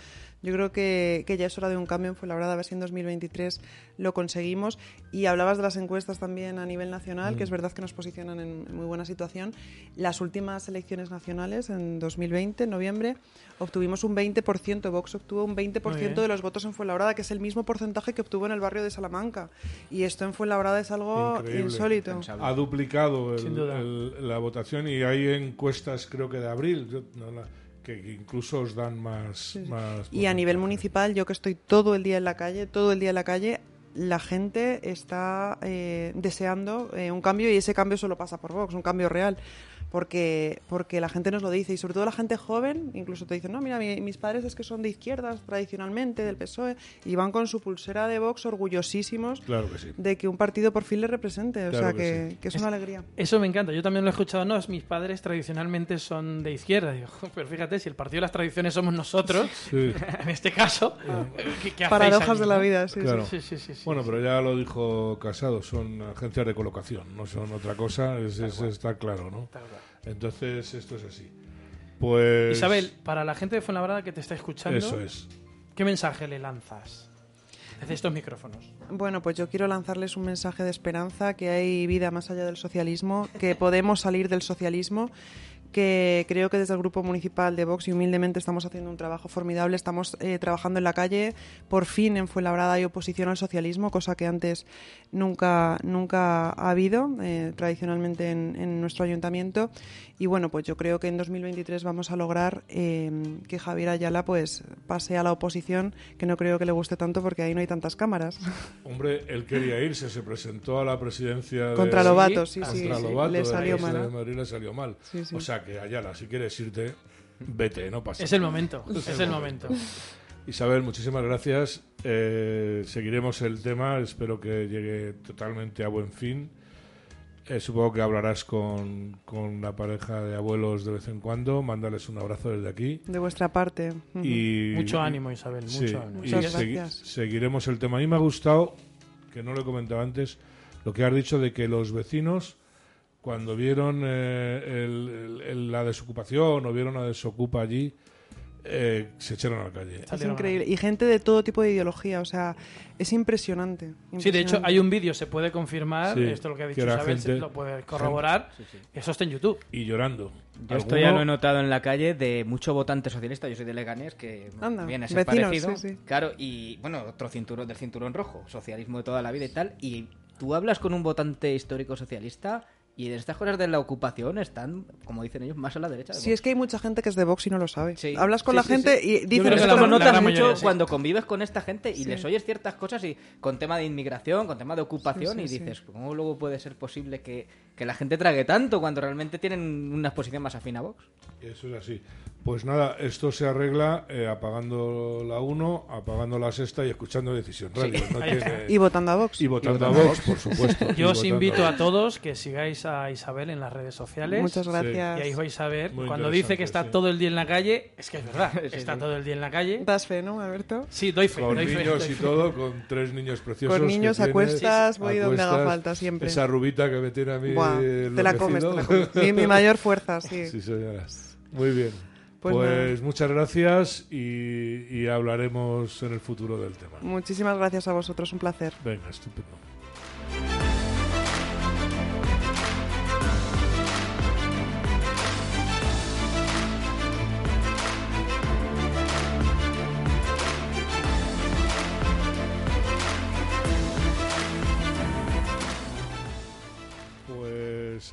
Yo creo que, que ya es hora de un cambio en Fuenlabrada, a ver si en 2023 lo conseguimos. Y hablabas de las encuestas también a nivel nacional, que es verdad que nos posicionan en, en muy buena situación. Las últimas elecciones nacionales, en 2020, en noviembre, obtuvimos un 20%, Vox obtuvo un 20% bien. de los votos en Fuenlabrada, que es el mismo porcentaje que obtuvo en el barrio de Salamanca. Y esto en Fuenlabrada es algo Increíble. insólito. Ha duplicado el- la votación y hay encuestas, creo que de abril, yo- no la- que incluso os dan más. más Y a nivel municipal, yo que estoy todo el día en la calle, todo el día en la calle, la gente está eh, deseando eh, un cambio y ese cambio solo pasa por Vox, un cambio real. Porque, porque la gente nos lo dice y sobre todo la gente joven, incluso te dicen, no, mira, mi- mis padres es que son de izquierdas tradicionalmente, del PSOE, y van con su pulsera de Vox orgullosísimos Claro que sí. de que un partido por fin les represente. O Claro sea, que que, sí. que es una alegría. Eso me encanta, yo también lo he escuchado, no, es mis padres tradicionalmente son de izquierda, digo, pero fíjate, si el partido de las tradiciones somos nosotros, Sí. en este caso, ¿qué, qué Paradojas aquí, de la no? vida, sí, Claro. Sí, sí, sí, sí. Bueno, pero ya lo dijo Casado, son agencias de colocación, no son otra cosa, es- es- está claro, ¿no? Tal cual. Entonces, esto es así. Pues. Isabel, para la gente de Fuenlabrada que te está escuchando, Eso es. ¿qué mensaje le lanzas desde estos micrófonos? Bueno, pues yo quiero lanzarles un mensaje de esperanza, que hay vida más allá del socialismo, que podemos salir del socialismo, que creo que desde el Grupo Municipal de Vox y humildemente estamos haciendo un trabajo formidable, estamos eh, trabajando en la calle, por fin en Fuenlabrada hay oposición al socialismo, cosa que antes nunca, nunca ha habido eh, tradicionalmente en, en nuestro ayuntamiento y bueno, pues yo creo que en 2023 vamos a lograr eh, que Javier Ayala pues pase a la oposición, que no creo que le guste tanto porque ahí no hay tantas cámaras. Hombre, él quería irse, se presentó a la presidencia de- Contra Lobato, sí, contra sí, sí. Lobato, Le de salió mal. de Madrid le salió mal. Sí, sí. O sea que Ayala, si quieres irte, vete, no pasa Es el momento, es el momento. Isabel, muchísimas gracias. Eh, seguiremos el tema, espero que llegue totalmente a buen fin. Eh, supongo que hablarás con, con la pareja de abuelos de vez en cuando, mándales un abrazo desde aquí. De vuestra parte. Y, Mucho ánimo, Isabel, sí, mucho ánimo. y Muchas segui- gracias. seguiremos el tema. A mí me ha gustado, que no lo he comentado antes, lo que has dicho de que los vecinos, cuando vieron eh, el- el- el- la desocupación o vieron a Desocupa allí, eh, se echaron a la calle. Es increíble. Y gente de todo tipo de ideología, o sea, es impresionante. Sí, de hecho hay un vídeo, se puede confirmar, Sí, esto es lo que ha dicho Isabel, gente- lo puede corroborar, eso está en YouTube. Y llorando. Yo esto ya lo he notado en la calle de mucho votante socialista. Yo soy de Leganés, que Anda, viene a ser vecinos, parecido. sí, sí. Claro, y bueno, otro cinturón del cinturón rojo, socialismo de toda la vida y tal. Y tú hablas con un votante histórico socialista y de estas cosas de la ocupación están, como dicen ellos, más a la derecha. de Sí, es que hay mucha gente que es de Vox y no lo sabe. Sí. Hablas con Sí, la sí, gente sí. y creo que esto lo notas mucho mayoría, sí. cuando convives con esta gente y Sí. les oyes ciertas cosas y con tema de inmigración, con tema de ocupación Sí, sí, y sí. dices, ¿cómo luego puede ser posible que, que la gente trague tanto cuando realmente tienen una exposición más afín a Vox? Eso es así. Pues nada, esto se arregla eh, apagando la 1, apagando la sexta y escuchando Decisión Radio. No ahí tiene- Y votando a Vox. y votando a votando a Vox, por supuesto. Yo os invito a a todos que sigáis a Isabel en las redes sociales. Muchas gracias. Y ahí vais a ver, Muy cuando dice que está sí. todo el día en la calle, es que es verdad, Sí, está sí. todo el día en la calle. Das fe, ¿no, Alberto? Sí, doy fe, Con doy fe, niños y fe. todo, con tres niños preciosos. Con niños a cuestas, voy donde haga falta siempre. Esa rubita que me tiene a mí. Buah, te la comes, te la comes. Mi, mi mayor fuerza, sí. Sí, señora. Muy bien. Pues Pues, muchas gracias y, y hablaremos en el futuro del tema. Muchísimas gracias a vosotros, un placer. Venga, estupendo.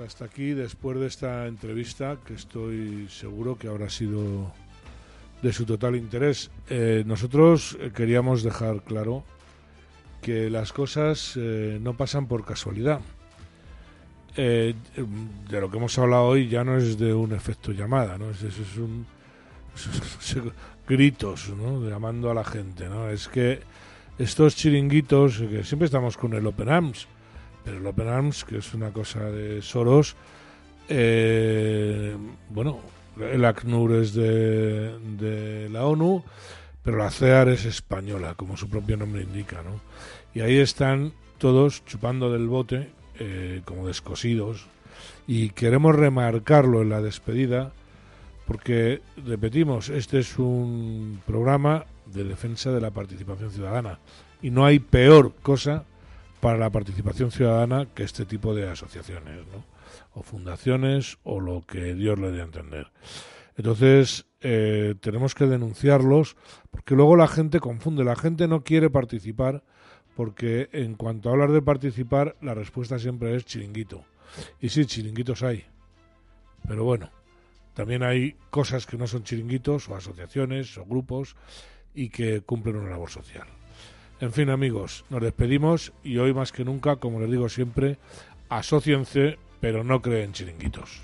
Hasta aquí, después de esta entrevista, que estoy seguro que habrá sido de su total interés. Eh, nosotros eh, queríamos dejar claro que las cosas eh, no pasan por casualidad. De lo que hemos hablado hoy ya no es de un efecto llamada, ¿no? Es, es, es un gritos, ¿no? Llamando a la gente, ¿no? Es que estos chiringuitos, que siempre estamos con el Open Arms, pero el Open Arms, que es una cosa de Soros, eh, bueno, el ACNUR es de, la ONU, pero la CEAR es española, como su propio nombre indica, ¿no? Y ahí están todos chupando del bote, eh, como descosidos, y queremos remarcarlo en la despedida, porque, repetimos, este es un programa de defensa de la participación ciudadana, y no hay peor cosa para la participación ciudadana que este tipo de asociaciones, ¿no? o fundaciones, o lo que Dios le dé a entender. Entonces, eh, tenemos que denunciarlos, porque luego la gente confunde, la gente no quiere participar, porque en cuanto a hablar de participar, la respuesta siempre es chiringuito. Y sí, chiringuitos hay, pero bueno, también hay cosas que no son chiringuitos, o asociaciones, o grupos, y que cumplen una labor social. En fin, amigos, nos despedimos y hoy más que nunca, como les digo siempre, asóciense, pero no creen chiringuitos.